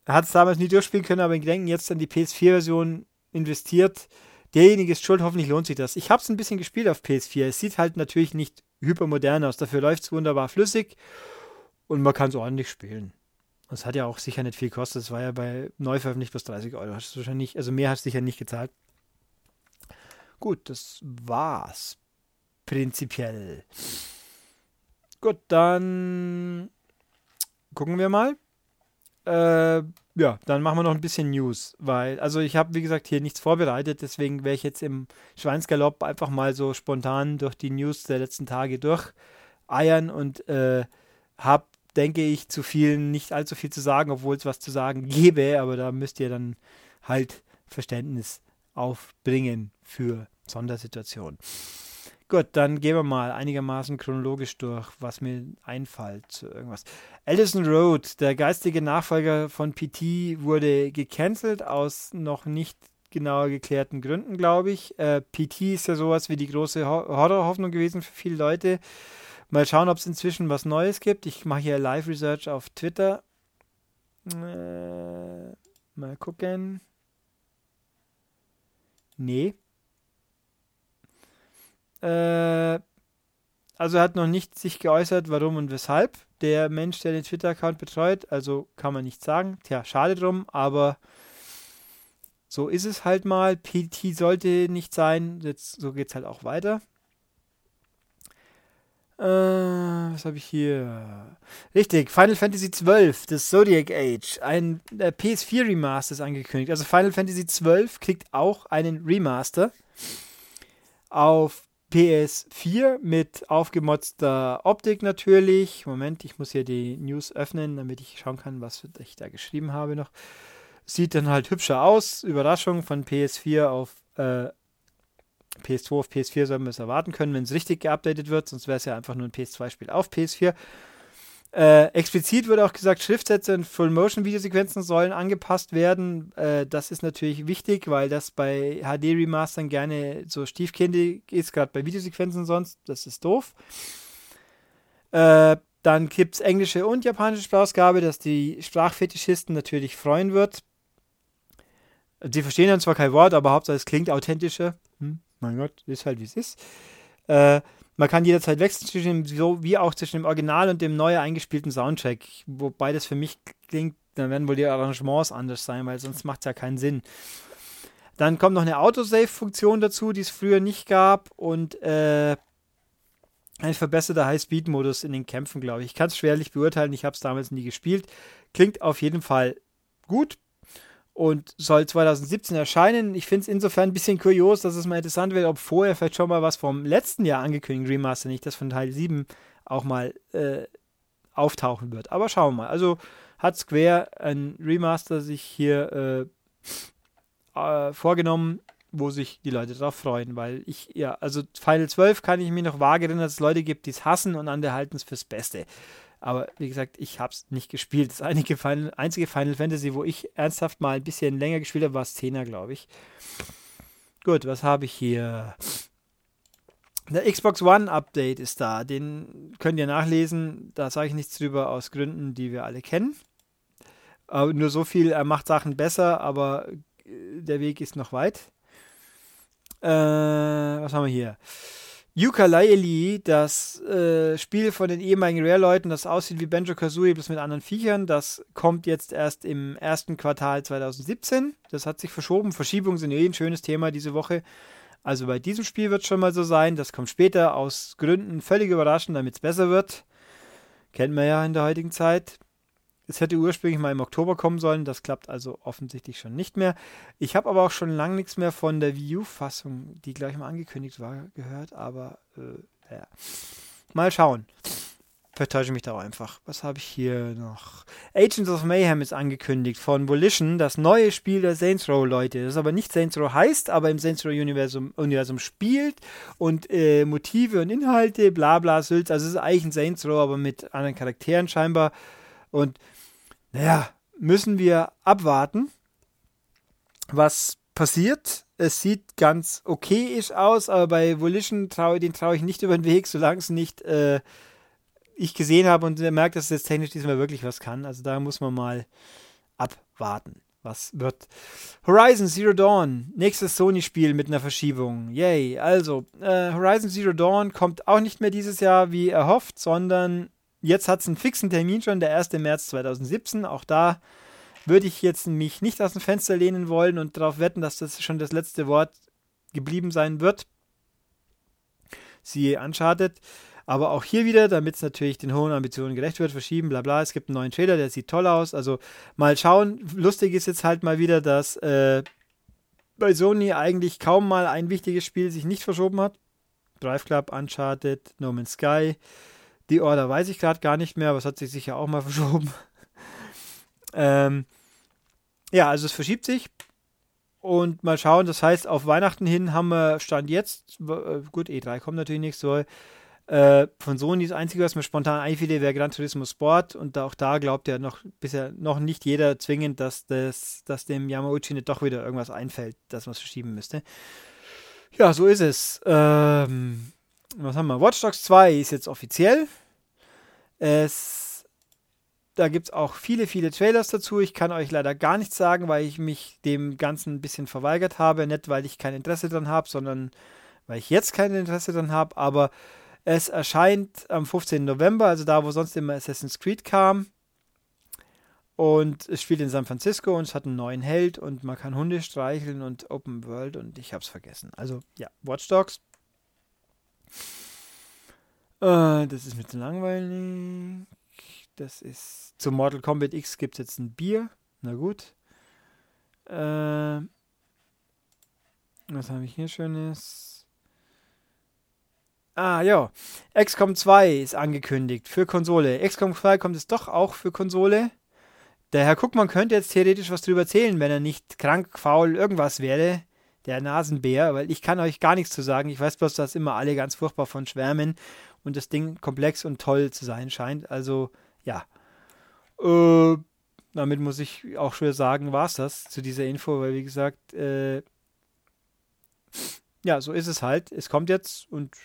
hat es damals nie durchspielen können, aber ich denke, jetzt an die PS4-Version investiert. Derjenige ist schuld, hoffentlich lohnt sich das. Ich habe es ein bisschen gespielt auf PS4. Es sieht halt natürlich nicht hypermodern aus, dafür läuft es wunderbar flüssig und man kann es ordentlich spielen. Das hat ja auch sicher nicht viel gekostet. Das war ja bei Neuveröffentlicht plus 30 Euro. Hast du wahrscheinlich, also mehr hast du sicher nicht gezahlt. Gut, das war's. Prinzipiell. Gut, dann gucken wir mal. Äh, ja, dann machen wir noch ein bisschen News, weil, also ich habe, wie gesagt, hier nichts vorbereitet, deswegen werde ich jetzt im Schweinsgalopp einfach mal so spontan durch die News der letzten Tage durcheiern und äh, habe, denke ich, zu vielen nicht allzu viel zu sagen, obwohl es was zu sagen gäbe, aber da müsst ihr dann halt Verständnis aufbringen für Sondersituationen. Gut, dann gehen wir mal einigermaßen chronologisch durch, was mir einfällt zu irgendwas. Allison Road, der geistige Nachfolger von PT, wurde gecancelt aus noch nicht genauer geklärten Gründen, glaube ich. Äh, PT ist ja sowas wie die große Horrorhoffnung gewesen für viele Leute. Mal schauen, ob es inzwischen was Neues gibt. Ich mache hier Live-Research auf Twitter. Äh, mal gucken. Nee. Äh, also hat noch nicht sich geäußert, warum und weshalb. Der Mensch, der den Twitter-Account betreut, also kann man nicht sagen. Tja, schade drum, aber so ist es halt mal. PT sollte nicht sein. Jetzt, so geht es halt auch weiter. Äh, was habe ich hier? Richtig, Final Fantasy XII, das Zodiac Age. Ein äh, PS4 Remaster ist angekündigt. Also Final Fantasy XII kriegt auch einen Remaster auf PS4 mit aufgemotzter Optik natürlich. Moment, ich muss hier die News öffnen, damit ich schauen kann, was ich da geschrieben habe noch. Sieht dann halt hübscher aus. Überraschung von PS4 auf äh, PS2 auf PS4 sollen wir es erwarten können, wenn es richtig geupdatet wird, sonst wäre es ja einfach nur ein PS2-Spiel auf PS4. Äh, explizit wird auch gesagt, Schriftsätze und Full-Motion-Videosequenzen sollen angepasst werden. Äh, das ist natürlich wichtig, weil das bei HD-Remastern gerne so stiefkindig ist, gerade bei Videosequenzen sonst. Das ist doof. Äh, dann gibt es englische und japanische Sprachausgabe, dass die Sprachfetischisten natürlich freuen wird. Die verstehen dann zwar kein Wort, aber Hauptsache es klingt authentischer. Hm, mein Gott, ist halt wie es ist. Äh, man kann jederzeit wechseln zwischen dem, so wie auch zwischen dem Original und dem neu eingespielten Soundtrack. Wobei das für mich klingt, dann werden wohl die Arrangements anders sein, weil sonst macht es ja keinen Sinn. Dann kommt noch eine Autosave-Funktion dazu, die es früher nicht gab. Und äh, ein verbesserter High-Speed-Modus in den Kämpfen, glaube ich. Ich kann es schwerlich beurteilen, ich habe es damals nie gespielt. Klingt auf jeden Fall gut und soll 2017 erscheinen. Ich finde es insofern ein bisschen kurios, dass es mal interessant wird, ob vorher vielleicht schon mal was vom letzten Jahr angekündigt Remaster, nicht das von Teil 7, auch mal äh, auftauchen wird. Aber schauen wir mal. Also hat Square ein Remaster sich hier äh, äh, vorgenommen, wo sich die Leute darauf freuen, weil ich, ja, also Final 12 kann ich mir noch vage erinnern, dass es Leute gibt, die es hassen und andere halten es fürs Beste. Aber wie gesagt, ich habe es nicht gespielt. Das einige Final, einzige Final Fantasy, wo ich ernsthaft mal ein bisschen länger gespielt habe, war 10er, glaube ich. Gut, was habe ich hier? Der Xbox One Update ist da. Den könnt ihr nachlesen. Da sage ich nichts drüber aus Gründen, die wir alle kennen. Aber nur so viel, er macht Sachen besser, aber der Weg ist noch weit. Äh, was haben wir hier? Yooka-Laylee, das äh, Spiel von den ehemaligen Rare-Leuten, das aussieht wie Banjo-Kazooie, bloß mit anderen Viechern, das kommt jetzt erst im ersten Quartal 2017. Das hat sich verschoben. Verschiebungen sind eh ein schönes Thema diese Woche. Also bei diesem Spiel wird es schon mal so sein. Das kommt später aus Gründen völlig überraschend, damit es besser wird. Kennt man ja in der heutigen Zeit. Es hätte ursprünglich mal im Oktober kommen sollen, das klappt also offensichtlich schon nicht mehr. Ich habe aber auch schon lange nichts mehr von der Wii U-Fassung, die gleich mal angekündigt war, gehört, aber äh, ja. Mal schauen. Vertäusche mich da auch einfach. Was habe ich hier noch? Agents of Mayhem ist angekündigt von Volition, das neue Spiel der Saints Row Leute. Das aber nicht Saints Row heißt, aber im Saints Row Universum, Universum spielt und äh, Motive und Inhalte, bla bla Sülz. Also es ist eigentlich ein Saints Row, aber mit anderen Charakteren scheinbar. Und naja, müssen wir abwarten, was passiert. Es sieht ganz okayisch aus, aber bei Volition traue den traue ich nicht über den Weg, solange es nicht äh, ich gesehen habe und merkt, dass es jetzt technisch diesmal wirklich was kann. Also da muss man mal abwarten, was wird. Horizon Zero Dawn, nächstes Sony-Spiel mit einer Verschiebung. Yay. Also, äh, Horizon Zero Dawn kommt auch nicht mehr dieses Jahr wie erhofft, sondern Jetzt hat es einen fixen Termin schon, der 1. März 2017. Auch da würde ich jetzt mich nicht aus dem Fenster lehnen wollen und darauf wetten, dass das schon das letzte Wort geblieben sein wird. Siehe Uncharted. Aber auch hier wieder, damit es natürlich den hohen Ambitionen gerecht wird, verschieben, bla bla. Es gibt einen neuen Trailer, der sieht toll aus. Also mal schauen. Lustig ist jetzt halt mal wieder, dass äh, bei Sony eigentlich kaum mal ein wichtiges Spiel sich nicht verschoben hat. Drive Club, Uncharted, No Man's Sky, die Order weiß ich gerade gar nicht mehr, aber es hat sich sicher auch mal verschoben. ähm, ja, also es verschiebt sich. und mal schauen, das heißt, auf Weihnachten hin haben wir Stand jetzt, äh, gut, E3 kommt natürlich nicht so, äh, von Sony das Einzige, was mir spontan einfiel, wäre Gran Turismo Sport und auch da glaubt ja noch bisher noch nicht jeder zwingend, dass, das, dass dem Yamauchi nicht doch wieder irgendwas einfällt, dass man es verschieben müsste. Ja, so ist es. Ähm, was haben wir? Watch Dogs 2 ist jetzt offiziell. Es, da gibt es auch viele, viele Trailers dazu. Ich kann euch leider gar nichts sagen, weil ich mich dem Ganzen ein bisschen verweigert habe. Nicht, weil ich kein Interesse dran habe, sondern weil ich jetzt kein Interesse dran habe. Aber es erscheint am 15. November, also da, wo sonst immer Assassin's Creed kam. Und es spielt in San Francisco und es hat einen neuen Held und man kann Hunde streicheln und Open World und ich hab's vergessen. Also ja, Watch Dogs. Äh, das ist mir zu langweilig. Das ist. Zu Mortal Kombat X gibt es jetzt ein Bier. Na gut. Äh, was habe ich hier Schönes? Ah, ja. XCOM 2 ist angekündigt für Konsole. XCOM 2 kommt es doch auch für Konsole. Der Herr Guckmann könnte jetzt theoretisch was drüber erzählen, wenn er nicht krank, faul, irgendwas wäre. Der Nasenbär, weil ich kann euch gar nichts zu sagen. Ich weiß bloß, dass immer alle ganz furchtbar von schwärmen und das Ding komplex und toll zu sein scheint. Also, ja. Äh, damit muss ich auch schon sagen, war es das zu dieser Info, weil wie gesagt, äh, ja, so ist es halt. Es kommt jetzt und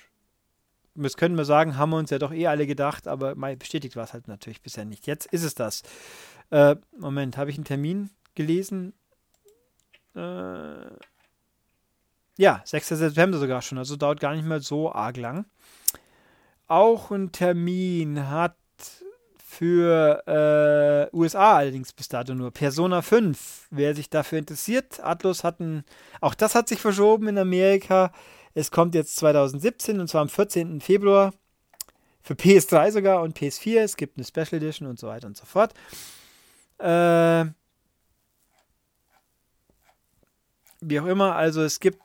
das können wir sagen, haben wir uns ja doch eh alle gedacht, aber bestätigt war es halt natürlich bisher nicht. Jetzt ist es das. Äh, Moment, habe ich einen Termin gelesen? Äh, ja, 6. September sogar schon, also dauert gar nicht mehr so arg lang. Auch einen Termin hat für äh, USA allerdings bis dato nur Persona 5. Wer sich dafür interessiert, Atlus hat ein, auch das hat sich verschoben in Amerika. Es kommt jetzt 2017 und zwar am 14. Februar für PS3 sogar und PS4. Es gibt eine Special Edition und so weiter und so fort. Äh, wie auch immer, also es gibt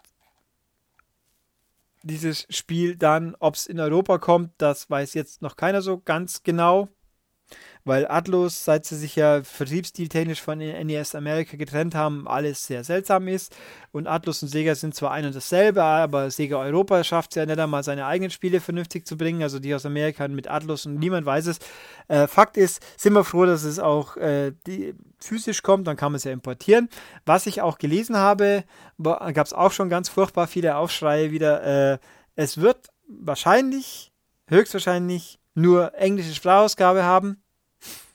dieses Spiel dann, ob es in Europa kommt, das weiß jetzt noch keiner so ganz genau weil Atlus, seit sie sich ja vertriebsstiltechnisch von NES Amerika getrennt haben, alles sehr seltsam ist. Und Atlus und Sega sind zwar ein und dasselbe, aber Sega Europa schafft es ja nicht einmal, seine eigenen Spiele vernünftig zu bringen, also die aus Amerika mit Atlus und niemand weiß es. Äh, Fakt ist, sind wir froh, dass es auch äh, die, physisch kommt, dann kann man es ja importieren. Was ich auch gelesen habe, gab es auch schon ganz furchtbar viele Aufschreie wieder. Äh, es wird wahrscheinlich, höchstwahrscheinlich, nur englische Sprachausgabe haben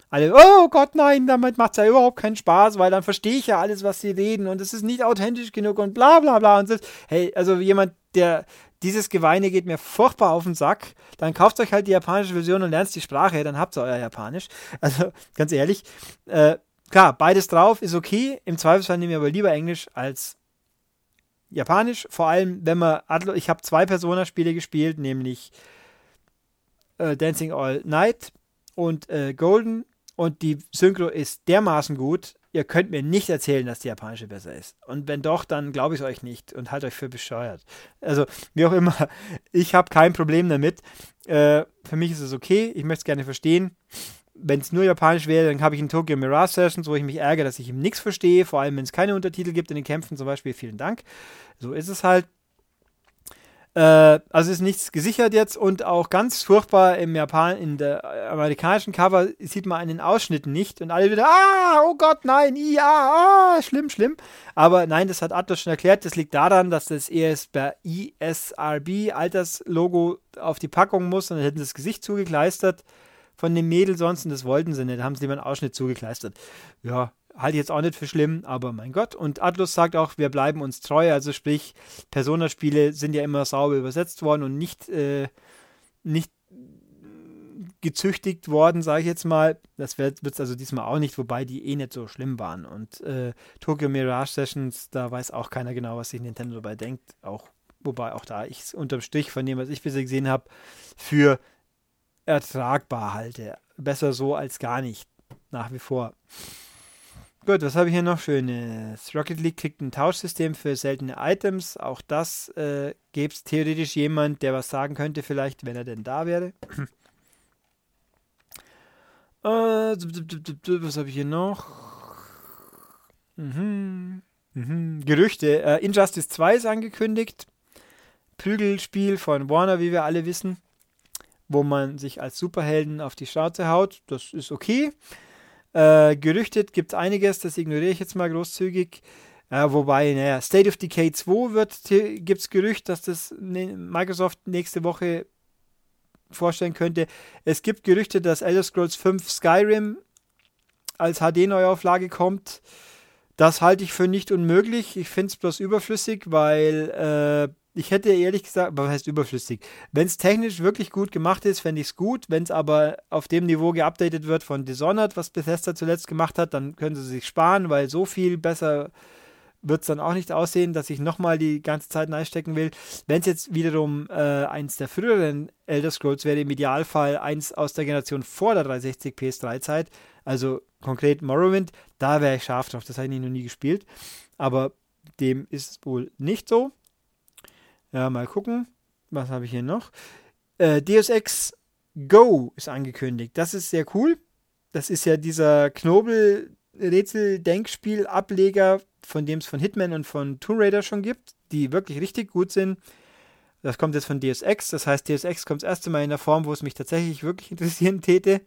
alle, oh Gott, nein, damit macht es ja überhaupt keinen Spaß, weil dann verstehe ich ja alles, was sie reden und es ist nicht authentisch genug und bla bla bla. Und das, hey, also jemand, der dieses Geweine geht mir furchtbar auf den Sack, dann kauft euch halt die japanische Version und lernt die Sprache, dann habt ihr euer Japanisch. Also ganz ehrlich, äh, klar, beides drauf ist okay. Im Zweifelsfall nehme ich aber lieber Englisch als Japanisch. Vor allem, wenn man, ich habe zwei Persona-Spiele gespielt, nämlich äh, Dancing All Night und äh, Golden und die Synchro ist dermaßen gut, ihr könnt mir nicht erzählen, dass die japanische besser ist. Und wenn doch, dann glaube ich es euch nicht und halt euch für bescheuert. Also, wie auch immer, ich habe kein Problem damit. Äh, für mich ist es okay, ich möchte es gerne verstehen. Wenn es nur japanisch wäre, dann habe ich in Tokyo Mirage Sessions, wo ich mich ärgere, dass ich ihm nichts verstehe, vor allem wenn es keine Untertitel gibt in den Kämpfen zum Beispiel. Vielen Dank. So ist es halt. Äh, also ist nichts gesichert jetzt und auch ganz furchtbar im Japan, in der amerikanischen Cover sieht man einen Ausschnitt nicht und alle wieder, ah, oh Gott, nein, ja, ah, schlimm, schlimm. Aber nein, das hat Atlas schon erklärt, das liegt daran, dass das ESB, ISRB Alterslogo auf die Packung muss und dann hätten sie das Gesicht zugekleistert von dem Mädel sonst und das wollten sie nicht, da haben sie lieber einen Ausschnitt zugekleistert. Ja, halte ich jetzt auch nicht für schlimm, aber mein Gott. Und Atlus sagt auch, wir bleiben uns treu. Also sprich, Persona-Spiele sind ja immer sauber übersetzt worden und nicht, äh, nicht gezüchtigt worden, sage ich jetzt mal. Das wird es also diesmal auch nicht, wobei die eh nicht so schlimm waren. Und äh, Tokyo Mirage Sessions, da weiß auch keiner genau, was sich Nintendo dabei denkt. Auch, wobei auch da ich es unterm Strich von dem, was ich bisher gesehen habe, für ertragbar halte. Besser so als gar nicht. Nach wie vor. Gut, was habe ich hier noch Schönes? Rocket League kriegt ein Tauschsystem für seltene Items. Auch das äh, gäbe es theoretisch jemand, der was sagen könnte, vielleicht, wenn er denn da wäre. äh, was habe ich hier noch? Mhm. Mhm. Gerüchte. Äh, Injustice 2 ist angekündigt. Prügelspiel von Warner, wie wir alle wissen, wo man sich als Superhelden auf die Schnauze haut. Das ist okay. Äh, gerüchtet gibt es einiges, das ignoriere ich jetzt mal großzügig. Äh, wobei, naja, State of Decay 2 gibt es Gerücht, dass das ne, Microsoft nächste Woche vorstellen könnte. Es gibt Gerüchte, dass Elder Scrolls 5 Skyrim als HD-Neuauflage kommt. Das halte ich für nicht unmöglich. Ich finde es bloß überflüssig, weil äh, ich hätte ehrlich gesagt, was heißt überflüssig? Wenn es technisch wirklich gut gemacht ist, fände ich es gut. Wenn es aber auf dem Niveau geupdatet wird von Dishonored, was Bethesda zuletzt gemacht hat, dann können sie sich sparen, weil so viel besser wird es dann auch nicht aussehen, dass ich nochmal die ganze Zeit einstecken will. Wenn es jetzt wiederum äh, eins der früheren Elder Scrolls wäre, im Idealfall eins aus der Generation vor der 360 PS3-Zeit, also konkret Morrowind, da wäre ich scharf drauf. Das habe ich noch nie gespielt. Aber dem ist wohl nicht so. Ja, mal gucken. Was habe ich hier noch? Äh, Deus Ex Go ist angekündigt. Das ist sehr cool. Das ist ja dieser Knobel-Rätsel-Denkspiel-Ableger, von dem es von Hitman und von Tomb Raider schon gibt, die wirklich richtig gut sind. Das kommt jetzt von Deus Ex. Das heißt, Deus Ex kommt das erste Mal in der Form, wo es mich tatsächlich wirklich interessieren täte.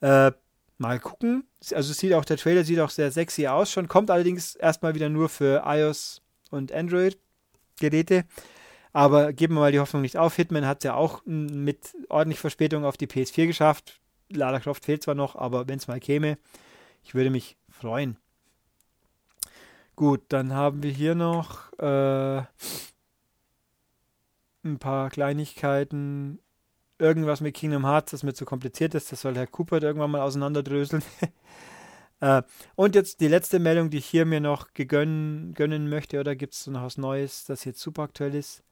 äh, mal gucken. Also sieht auch, der Trailer sieht auch sehr sexy aus schon. Kommt allerdings erstmal wieder nur für iOS und Android. Geräte. Aber geben wir mal die Hoffnung nicht auf. Hitman hat es ja auch mit ordentlich Verspätung auf die PS4 geschafft. Lara Croft fehlt zwar noch, aber wenn es mal käme, ich würde mich freuen. Gut, dann haben wir hier noch äh, ein paar Kleinigkeiten. Irgendwas mit Kingdom Hearts, das mir zu kompliziert ist. Das soll Herr Cooper irgendwann mal auseinanderdröseln. Äh, und jetzt die letzte Meldung, die ich hier mir noch gegönnen, gönnen möchte, oder gibt es noch was Neues, das jetzt super aktuell ist?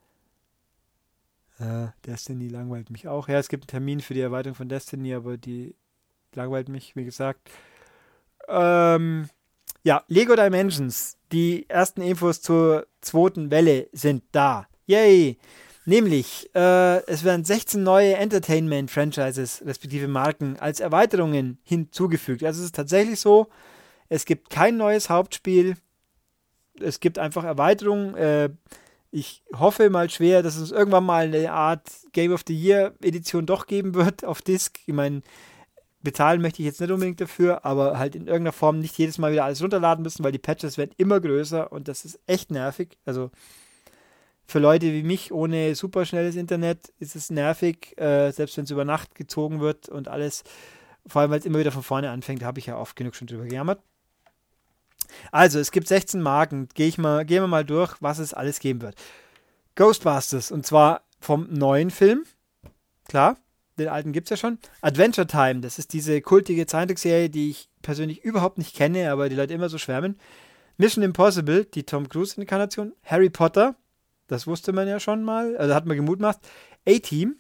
Äh, Destiny langweilt mich auch. Ja, es gibt einen Termin für die Erweiterung von Destiny, aber die langweilt mich, wie gesagt. Ähm, ja, Lego Dimensions. Die ersten Infos zur zweiten Welle sind da. Yay! Nämlich, äh, es werden 16 neue Entertainment-Franchises, respektive Marken, als Erweiterungen hinzugefügt. Also es ist tatsächlich so, es gibt kein neues Hauptspiel, es gibt einfach Erweiterungen. Äh, ich hoffe mal schwer, dass es irgendwann mal eine Art Game of the Year Edition doch geben wird auf Disc. Ich meine, bezahlen möchte ich jetzt nicht unbedingt dafür, aber halt in irgendeiner Form nicht jedes Mal wieder alles runterladen müssen, weil die Patches werden immer größer und das ist echt nervig. Also für Leute wie mich ohne superschnelles Internet ist es nervig, äh, selbst wenn es über Nacht gezogen wird und alles. Vor allem, weil es immer wieder von vorne anfängt, habe ich ja oft genug schon drüber gejammert. Also, es gibt 16 Marken. Gehe ich mal, gehen wir mal durch, was es alles geben wird. Ghostbusters, und zwar vom neuen Film. Klar, den alten gibt es ja schon. Adventure Time, das ist diese kultige Zeichentrickserie, die ich persönlich überhaupt nicht kenne, aber die Leute immer so schwärmen. Mission Impossible, die Tom Cruise-Inkarnation. Harry Potter, das wusste man ja schon mal. Also hat man gemutmaßt. A-Team.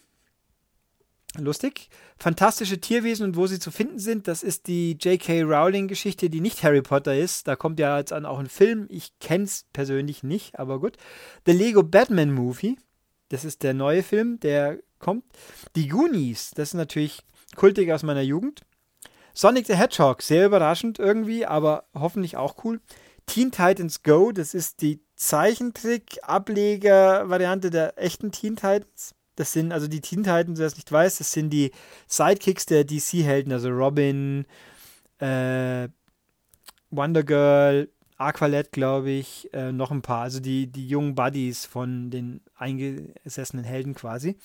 Lustig. Fantastische Tierwesen und wo sie zu finden sind, das ist die J.K. Rowling-Geschichte, die nicht Harry Potter ist. Da kommt ja jetzt an auch ein Film. Ich kenne es persönlich nicht, aber gut. The Lego Batman Movie. Das ist der neue Film, der kommt. Die Goonies. Das ist natürlich kultig aus meiner Jugend. Sonic the Hedgehog. Sehr überraschend irgendwie, aber hoffentlich auch cool. Teen Titans Go. Das ist die Zeichentrick-Ableger-Variante der echten Teen Titans. Das sind also die Teen Titans, wer es nicht weiß, das sind die Sidekicks der DC-Helden, also Robin, äh, Wonder Girl, Aqualette, glaube ich, äh, noch ein paar, also die, die jungen Buddies von den eingesessenen Helden quasi.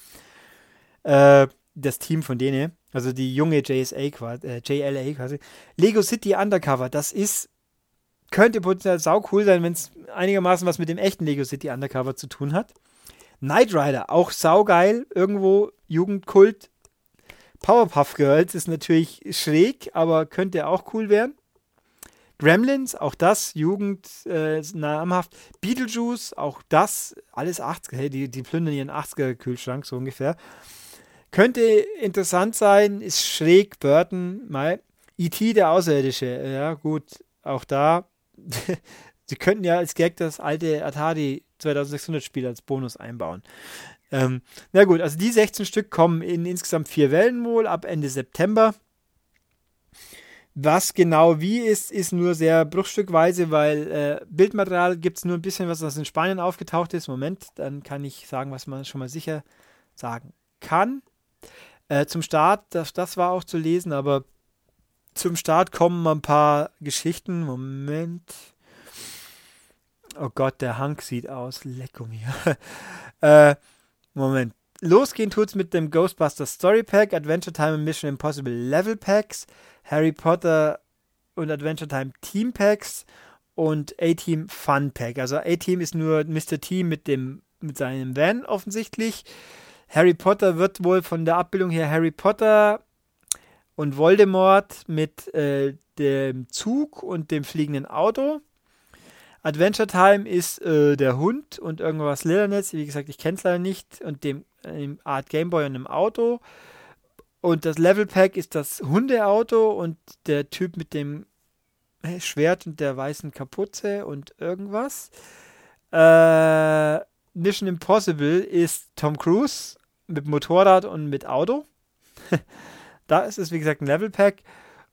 Äh, das Team von denen, also die junge JSA quasi, äh, JLA quasi. Lego City Undercover, das ist könnte potenziell sau cool sein, wenn es einigermaßen was mit dem echten Lego City Undercover zu tun hat. Knight Rider, auch saugeil, irgendwo Jugendkult. Powerpuff Girls ist natürlich schräg, aber könnte auch cool werden. Gremlins, auch das, Jugend, äh, namhaft. Beetlejuice, auch das, alles 80er, hey, die, die plündern ihren 80er-Kühlschrank, so ungefähr. Könnte interessant sein, ist schräg, Burton, mal. E.T. der Außerirdische, ja, gut, auch da sie könnten ja als Gag das alte Atari 2600 Spiel als Bonus einbauen. Ähm, na gut, also die 16 Stück kommen in insgesamt vier Wellen wohl ab Ende September. Was genau wie ist, ist nur sehr bruchstückweise, weil äh, Bildmaterial gibt es nur ein bisschen, was das in Spanien aufgetaucht ist. Moment, dann kann ich sagen, was man schon mal sicher sagen kann. Äh, zum Start, das, das war auch zu lesen, aber zum Start kommen ein paar Geschichten. Moment. Oh Gott, der Hank sieht aus. Lecko mir. äh, Moment. Losgehen tut's mit dem Ghostbusters Story Pack, Adventure Time und Mission Impossible Level Packs. Harry Potter und Adventure Time Team Packs und A-Team Fun Pack. Also A-Team ist nur Mr. T mit dem mit seinem Van offensichtlich. Harry Potter wird wohl von der Abbildung her Harry Potter und Voldemort mit äh, dem Zug und dem fliegenden Auto. Adventure Time ist äh, der Hund und irgendwas Lillernetz. Wie gesagt, ich kenne es leider nicht. Und dem äh, Art Gameboy und einem Auto. Und das Level Pack ist das Hundeauto und der Typ mit dem Schwert und der weißen Kapuze und irgendwas. Äh, Mission Impossible ist Tom Cruise mit Motorrad und mit Auto. da ist es, wie gesagt, ein Level Pack,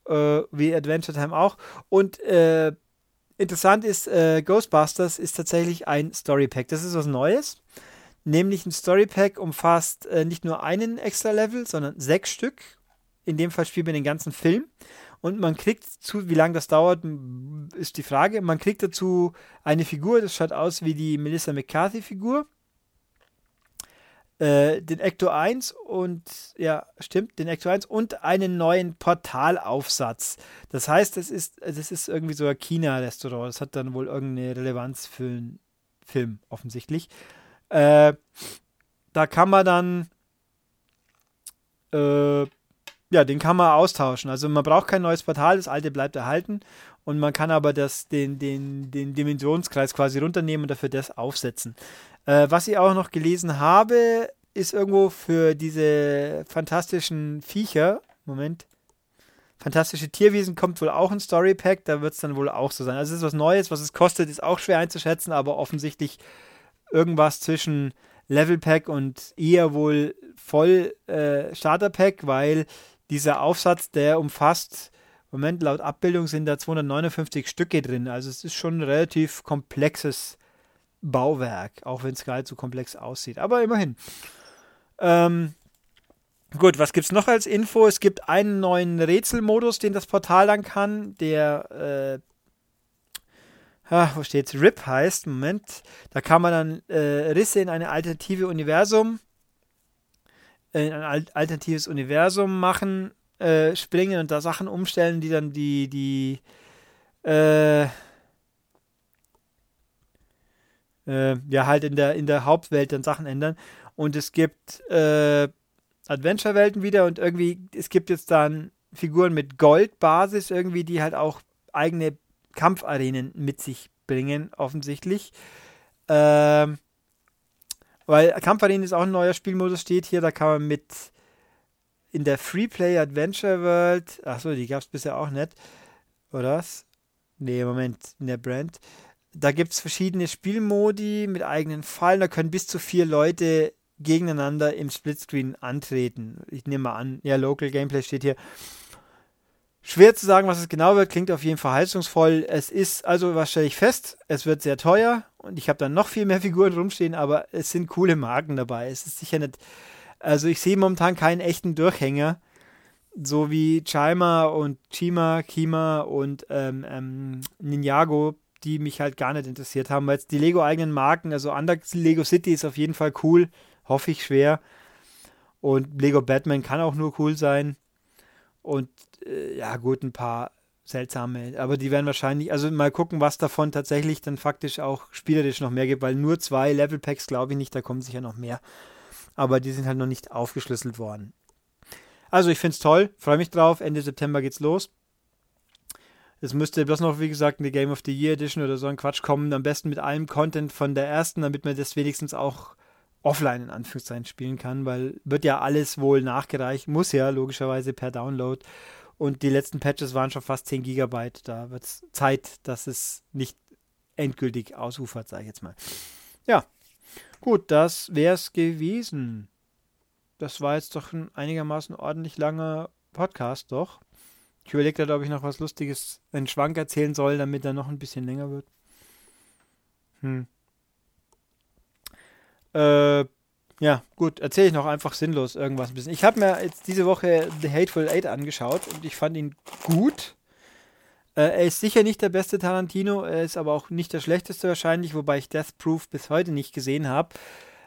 äh, wie Adventure Time auch. Und äh, interessant ist, äh, Ghostbusters ist tatsächlich ein Story Pack. Das ist was Neues. Nämlich ein Story Pack umfasst äh, nicht nur einen extra Level, sondern sechs Stück. In dem Fall spielen wir den ganzen Film. Und man kriegt zu, wie lange das dauert, ist die Frage. Man kriegt dazu eine Figur, das schaut aus wie die Melissa McCarthy-Figur. Äh, den Ecto 1 und, ja, stimmt, den Ecto 1 und einen neuen Portalaufsatz. Das heißt, das ist, das ist irgendwie so ein China-Restaurant. Das hat dann wohl irgendeine Relevanz für einen Film, offensichtlich. Äh, da kann man dann, äh, ja, den kann man austauschen. Also man braucht kein neues Portal, das alte bleibt erhalten. Und man kann aber das, den, den, den Dimensionskreis quasi runternehmen und dafür das aufsetzen. Äh, was ich auch noch gelesen habe, ist irgendwo für diese fantastischen Viecher, Moment, fantastische Tierwesen kommt wohl auch ein Story Pack, da wird es dann wohl auch so sein. Also es ist was Neues, was es kostet, ist auch schwer einzuschätzen, aber offensichtlich irgendwas zwischen Level Pack und eher wohl voll äh, Starter Pack, weil dieser Aufsatz, der umfasst, Moment, laut Abbildung sind da 259 Stücke drin. Also es ist schon ein relativ komplexes Bauwerk, auch wenn es so komplex aussieht. Aber immerhin. Ähm, gut, was gibt es noch als Info? Es gibt einen neuen Rätselmodus, den das Portal dann kann, der äh, ah, wo steht's, RIP heißt, Moment, da kann man dann äh, Risse in eine alternative Universum, äh, in ein alternatives Universum machen, äh, springen und da Sachen umstellen, die dann die, die, äh, äh, ja, halt in der, in der Hauptwelt dann Sachen ändern. Und es gibt äh, Adventure-Welten wieder und irgendwie, es gibt jetzt dann Figuren mit Goldbasis irgendwie, die halt auch eigene Kampfarenen mit sich bringen, offensichtlich. Ähm, weil Kampfarenen ist auch ein neuer Spielmodus, steht hier, da kann man mit in der Freeplay Adventure World, achso, die gab es bisher auch nicht, oder was? Nee, Moment, in der Brand. Da gibt es verschiedene Spielmodi mit eigenen Fallen, da können bis zu vier Leute gegeneinander im Splitscreen antreten. Ich nehme mal an, ja, Local Gameplay steht hier. Schwer zu sagen, was es genau wird, klingt auf jeden Fall verheißungsvoll. Es ist, also was stelle ich fest, es wird sehr teuer und ich habe dann noch viel mehr Figuren rumstehen, aber es sind coole Marken dabei. Es ist sicher nicht, also ich sehe momentan keinen echten Durchhänger, so wie Chima und Chima, Kima und ähm, ähm, Ninjago, die mich halt gar nicht interessiert haben, weil jetzt die Lego-eigenen Marken, also Under Lego City ist auf jeden Fall cool, hoffe ich schwer. Und Lego Batman kann auch nur cool sein. Und äh, ja, gut, ein paar seltsame, aber die werden wahrscheinlich, also mal gucken, was davon tatsächlich dann faktisch auch spielerisch noch mehr gibt, weil nur zwei Level Packs glaube ich nicht, da kommen sicher noch mehr. Aber die sind halt noch nicht aufgeschlüsselt worden. Also ich finde es toll, freue mich drauf. Ende September geht's los. Es müsste bloß noch, wie gesagt, eine Game of the Year Edition oder so ein Quatsch kommen. Am besten mit allem Content von der ersten, damit man das wenigstens auch offline in Anführungszeichen spielen kann, weil wird ja alles wohl nachgereicht, muss ja logischerweise per Download. Und die letzten Patches waren schon fast 10 Gigabyte. Da wird es Zeit, dass es nicht endgültig ausufert, sage ich jetzt mal. Ja, gut, das wäre es gewesen. Das war jetzt doch ein einigermaßen ordentlich langer Podcast, doch. Ich überlege gerade, ob ich noch was Lustiges, einen Schwank erzählen soll, damit er noch ein bisschen länger wird. Hm. Äh, ja, gut, erzähle ich noch einfach sinnlos irgendwas ein bisschen. Ich habe mir jetzt diese Woche The Hateful Eight angeschaut und ich fand ihn gut. Äh, er ist sicher nicht der beste Tarantino, er ist aber auch nicht der schlechteste wahrscheinlich, wobei ich Death Proof bis heute nicht gesehen habe.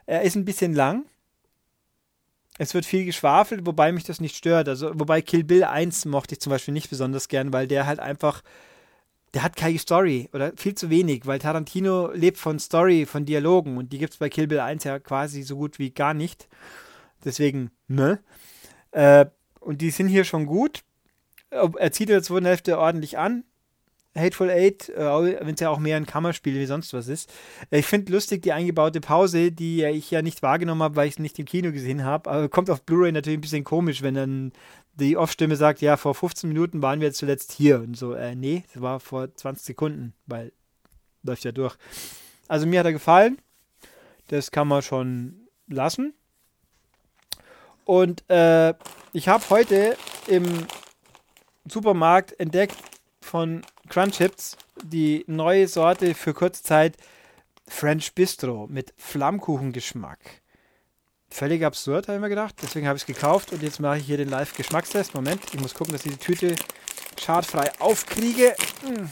Er ist ein bisschen lang. Es wird viel geschwafelt, wobei mich das nicht stört. Also, wobei Kill Bill 1 mochte ich zum Beispiel nicht besonders gern, weil der halt einfach der hat keine Story oder viel zu wenig, weil Tarantino lebt von Story, von Dialogen und die gibt es bei Kill Bill 1 ja quasi so gut wie gar nicht. Deswegen, ne? Äh, und die sind hier schon gut. Er zieht in der zweiten Hälfte ordentlich an. Hateful Eight, äh, wenn es ja auch mehr ein Kammerspiel wie sonst was ist. Äh, ich finde lustig die eingebaute Pause, die ich ja nicht wahrgenommen habe, weil ich es nicht im Kino gesehen habe. Aber kommt auf Blu-ray natürlich ein bisschen komisch, wenn dann die Off-Stimme sagt, ja, vor 15 Minuten waren wir zuletzt hier. Und so, äh, nee, das war vor 20 Sekunden, weil läuft ja durch. Also mir hat er gefallen. Das kann man schon lassen. Und äh, ich habe heute im Supermarkt entdeckt von Crunchips die neue Sorte für kurze Zeit French Bistro mit Flammkuchengeschmack. Völlig absurd, habe ich mir gedacht. Deswegen habe ich es gekauft und jetzt mache ich hier den Live-Geschmackstest. Moment, ich muss gucken, dass ich die Tüte schadfrei aufkriege. Hm,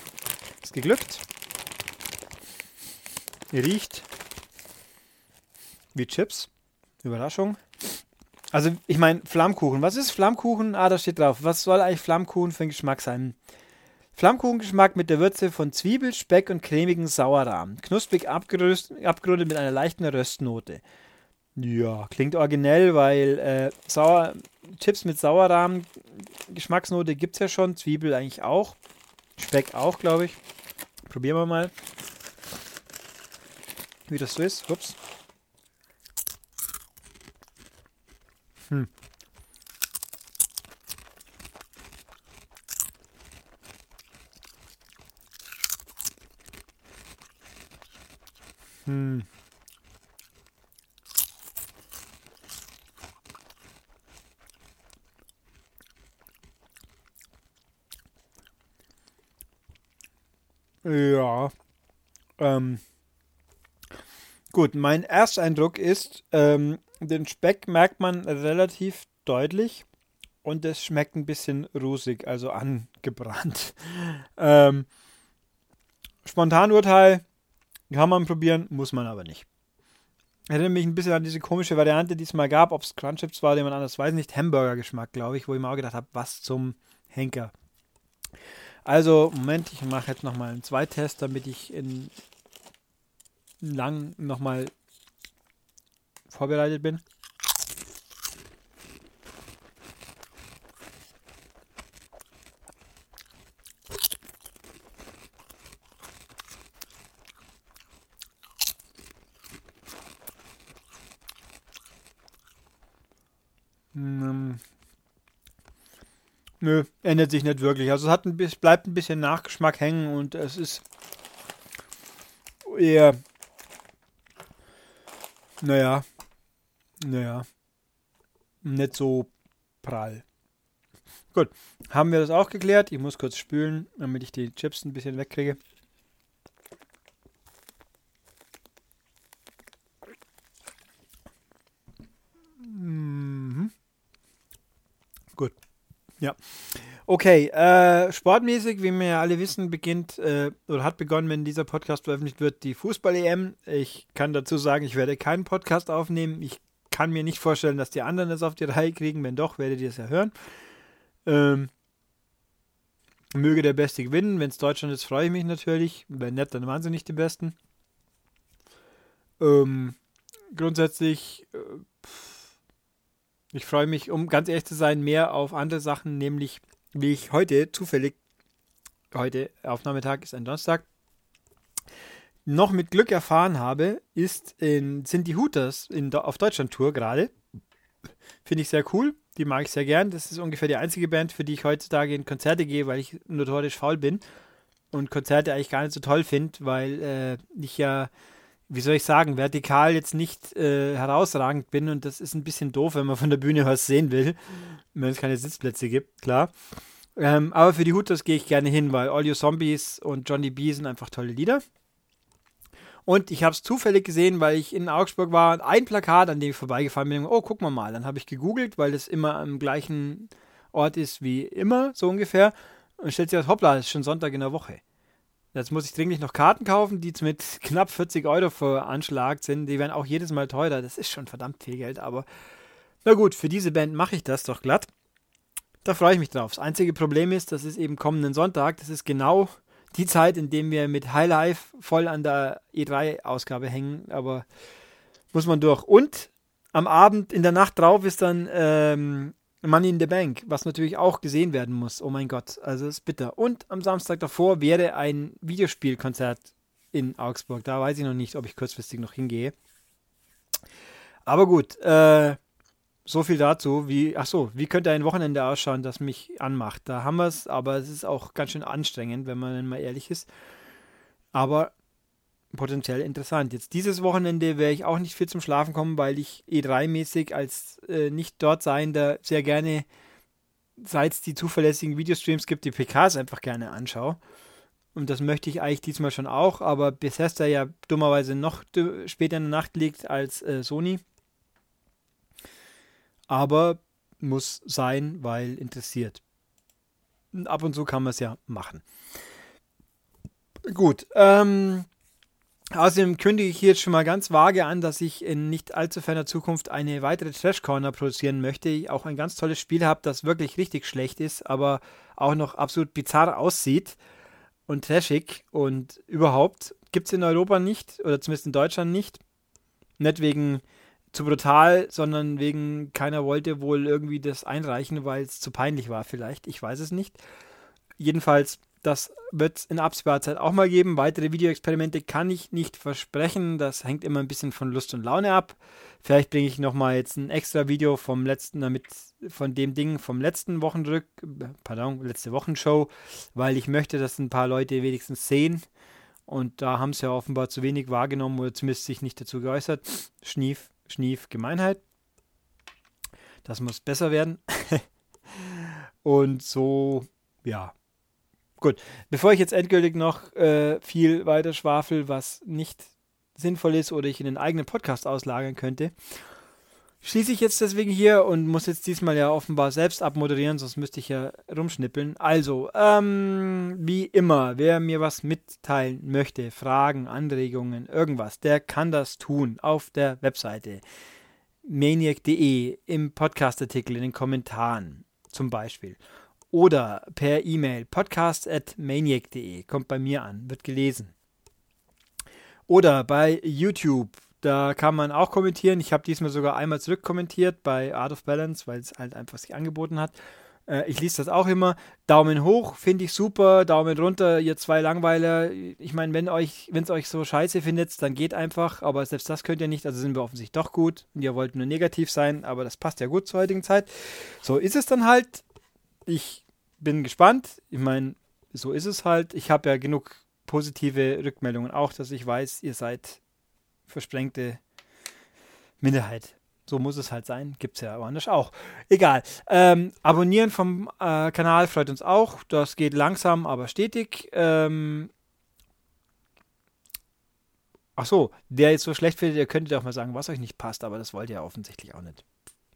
ist geglückt. Riecht wie Chips. Überraschung. Also, ich meine, Flammkuchen. Was ist Flammkuchen? Ah, da steht drauf. Was soll eigentlich Flammkuchen für ein Geschmack sein? Flammkuchengeschmack mit der Würze von Zwiebel, Speck und cremigen Sauerrahm. Knusprig abgerundet mit einer leichten Röstnote. Ja, klingt originell, weil äh, Sauer, Chips mit Sauerrahm, Geschmacksnote gibt es ja schon, Zwiebel eigentlich auch, Speck auch, glaube ich. Probieren wir mal, wie das so ist. Ups. Hm. Hm. Ja. Ähm. Gut, mein Ersteindruck ist, ähm, den Speck merkt man relativ deutlich und es schmeckt ein bisschen rusig, also angebrannt. ähm, Spontanurteil kann man probieren, muss man aber nicht. Erinnert mich ein bisschen an diese komische Variante, die es mal gab, ob es Crunchips war, den man anders weiß nicht, Hamburger-Geschmack, glaube ich, wo ich mir auch gedacht habe, was zum Henker. Also, Moment, ich mache jetzt nochmal einen Zweitest, damit ich in lang nochmal vorbereitet bin. Hm, Nö, ändert sich nicht wirklich. Also es hat ein bisschen, bleibt ein bisschen Nachgeschmack hängen und es ist eher, naja, naja, nicht so prall. Gut, haben wir das auch geklärt. Ich muss kurz spülen, damit ich die Chips ein bisschen wegkriege. Mhm. Gut. Ja. Okay, äh, sportmäßig, wie wir ja alle wissen, beginnt äh, oder hat begonnen, wenn dieser Podcast veröffentlicht wird, die Fußball-EM. Ich kann dazu sagen, ich werde keinen Podcast aufnehmen. Ich kann mir nicht vorstellen, dass die anderen das auf die Reihe kriegen. Wenn doch, werdet ihr es ja hören. Ähm, möge der Beste gewinnen. Wenn es Deutschland ist, freue ich mich natürlich. Wenn nicht, dann waren sie nicht die Besten. Ähm, grundsätzlich. Ich freue mich, um ganz ehrlich zu sein, mehr auf andere Sachen, nämlich wie ich heute zufällig, heute Aufnahmetag ist ein Donnerstag, noch mit Glück erfahren habe, ist in, sind die Hooters in, auf Deutschland-Tour gerade. Finde ich sehr cool. Die mag ich sehr gern. Das ist ungefähr die einzige Band, für die ich heutzutage in Konzerte gehe, weil ich notorisch faul bin und Konzerte eigentlich gar nicht so toll finde, weil äh, ich ja wie soll ich sagen, vertikal jetzt nicht äh, herausragend bin und das ist ein bisschen doof, wenn man von der Bühne was sehen will, wenn es keine Sitzplätze gibt, klar. Ähm, aber für die Hooters gehe ich gerne hin, weil All You Zombies und Johnny B sind einfach tolle Lieder. Und ich habe es zufällig gesehen, weil ich in Augsburg war und ein Plakat, an dem ich vorbeigefahren bin. Oh, guck mal mal. Dann habe ich gegoogelt, weil das immer am gleichen Ort ist wie immer, so ungefähr. Und stellt sich das, hoppla, das ist schon Sonntag in der Woche. Jetzt muss ich dringlich noch Karten kaufen, die mit knapp 40 Euro veranschlagt sind. Die werden auch jedes Mal teurer. Das ist schon verdammt viel Geld, aber na gut, für diese Band mache ich das doch glatt. Da freue ich mich drauf. Das einzige Problem ist, das ist eben kommenden Sonntag. Das ist genau die Zeit, in der wir mit High Life voll an der E3-Ausgabe hängen. Aber muss man durch. Und am Abend, in der Nacht drauf, ist dann ähm, Money in the Bank, was natürlich auch gesehen werden muss. Oh mein Gott, also ist bitter. Und am Samstag davor wäre ein Videospielkonzert in Augsburg. Da weiß ich noch nicht, ob ich kurzfristig noch hingehe. Aber gut, äh, so viel dazu. Wie, ach so, wie könnte ein Wochenende ausschauen, das mich anmacht? Da haben wir es, aber es ist auch ganz schön anstrengend, wenn man mal ehrlich ist. Aber potenziell interessant. Jetzt dieses Wochenende werde ich auch nicht viel zum Schlafen kommen, weil ich E3-mäßig als äh, nicht dort seiender sehr gerne, seit es die zuverlässigen Videostreams gibt, die PKs einfach gerne anschaue. Und das möchte ich eigentlich diesmal schon auch, aber Bethesda ja dummerweise noch später in der Nacht liegt als äh, Sony. Aber muss sein, weil interessiert. Ab und zu kann man es ja machen. Gut, ähm, Außerdem kündige ich hier jetzt schon mal ganz vage an, dass ich in nicht allzu ferner Zukunft eine weitere Trash Corner produzieren möchte. Ich auch ein ganz tolles Spiel habe, das wirklich richtig schlecht ist, aber auch noch absolut bizarr aussieht und trashig und überhaupt gibt es in Europa nicht oder zumindest in Deutschland nicht. Nicht wegen zu brutal, sondern wegen keiner wollte wohl irgendwie das einreichen, weil es zu peinlich war vielleicht. Ich weiß es nicht. Jedenfalls das wird es in absehbarer Zeit auch mal geben. Weitere Videoexperimente kann ich nicht versprechen. Das hängt immer ein bisschen von Lust und Laune ab. Vielleicht bringe ich nochmal jetzt ein extra Video vom letzten, damit von dem Ding vom letzten Wochenrück, pardon, letzte Wochenshow, weil ich möchte, dass ein paar Leute wenigstens sehen. Und da haben sie ja offenbar zu wenig wahrgenommen oder zumindest sich nicht dazu geäußert. Schnief, Schnief, Gemeinheit. Das muss besser werden. und so, ja, Gut, bevor ich jetzt endgültig noch äh, viel weiter schwafel, was nicht sinnvoll ist oder ich in den eigenen Podcast auslagern könnte, schließe ich jetzt deswegen hier und muss jetzt diesmal ja offenbar selbst abmoderieren, sonst müsste ich ja rumschnippeln. Also, ähm, wie immer, wer mir was mitteilen möchte, Fragen, Anregungen, irgendwas, der kann das tun auf der Webseite maniac.de im Podcastartikel in den Kommentaren zum Beispiel oder per E-Mail podcast.maniac.de. Kommt bei mir an, wird gelesen. Oder bei YouTube, da kann man auch kommentieren. Ich habe diesmal sogar einmal zurückkommentiert bei Art of Balance, weil es halt einfach sich angeboten hat. Äh, ich lese das auch immer. Daumen hoch, finde ich super. Daumen runter, ihr zwei Langweiler. Ich meine, wenn euch, es euch so scheiße findet, dann geht einfach. Aber selbst das könnt ihr nicht. Also sind wir offensichtlich doch gut. Und ihr wollt nur negativ sein, aber das passt ja gut zur heutigen Zeit. So ist es dann halt ich bin gespannt. Ich meine, so ist es halt. Ich habe ja genug positive Rückmeldungen auch, dass ich weiß, ihr seid versprengte Minderheit. So muss es halt sein. Gibt es ja woanders auch. Egal. Ähm, abonnieren vom äh, Kanal freut uns auch. Das geht langsam, aber stetig. Ähm, Ach so, der jetzt so schlecht findet, ihr könntet auch mal sagen, was euch nicht passt, aber das wollt ihr offensichtlich auch nicht.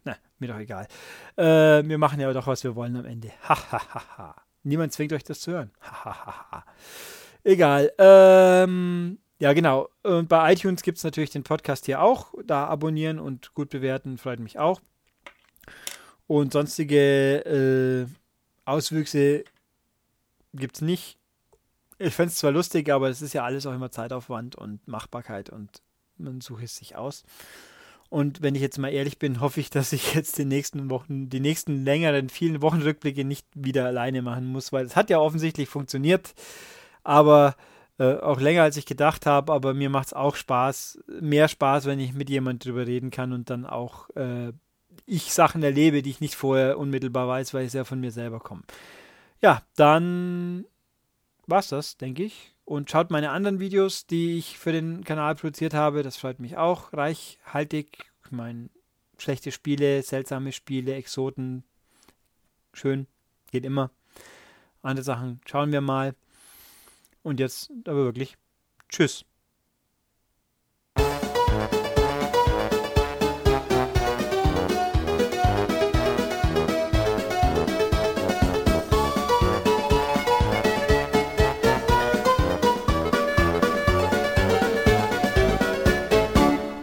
Na, mir doch egal. Äh, wir machen ja doch, was wir wollen am Ende. Hahaha. Niemand zwingt euch das zu hören. Hahaha. egal. Ähm, ja, genau. Und bei iTunes gibt es natürlich den Podcast hier auch. Da abonnieren und gut bewerten freut mich auch. Und sonstige äh, Auswüchse gibt es nicht. Ich fände es zwar lustig, aber es ist ja alles auch immer Zeitaufwand und Machbarkeit und man sucht es sich aus. Und wenn ich jetzt mal ehrlich bin, hoffe ich, dass ich jetzt die nächsten Wochen, die nächsten längeren, vielen Wochenrückblicke nicht wieder alleine machen muss, weil es hat ja offensichtlich funktioniert, aber äh, auch länger als ich gedacht habe. Aber mir macht es auch Spaß, mehr Spaß, wenn ich mit jemand drüber reden kann und dann auch äh, ich Sachen erlebe, die ich nicht vorher unmittelbar weiß, weil sie ja von mir selber kommen. Ja, dann war's das, denke ich. Und schaut meine anderen Videos, die ich für den Kanal produziert habe. Das freut mich auch. Reichhaltig. Ich meine, schlechte Spiele, seltsame Spiele, Exoten. Schön. Geht immer. Andere Sachen schauen wir mal. Und jetzt aber wirklich Tschüss.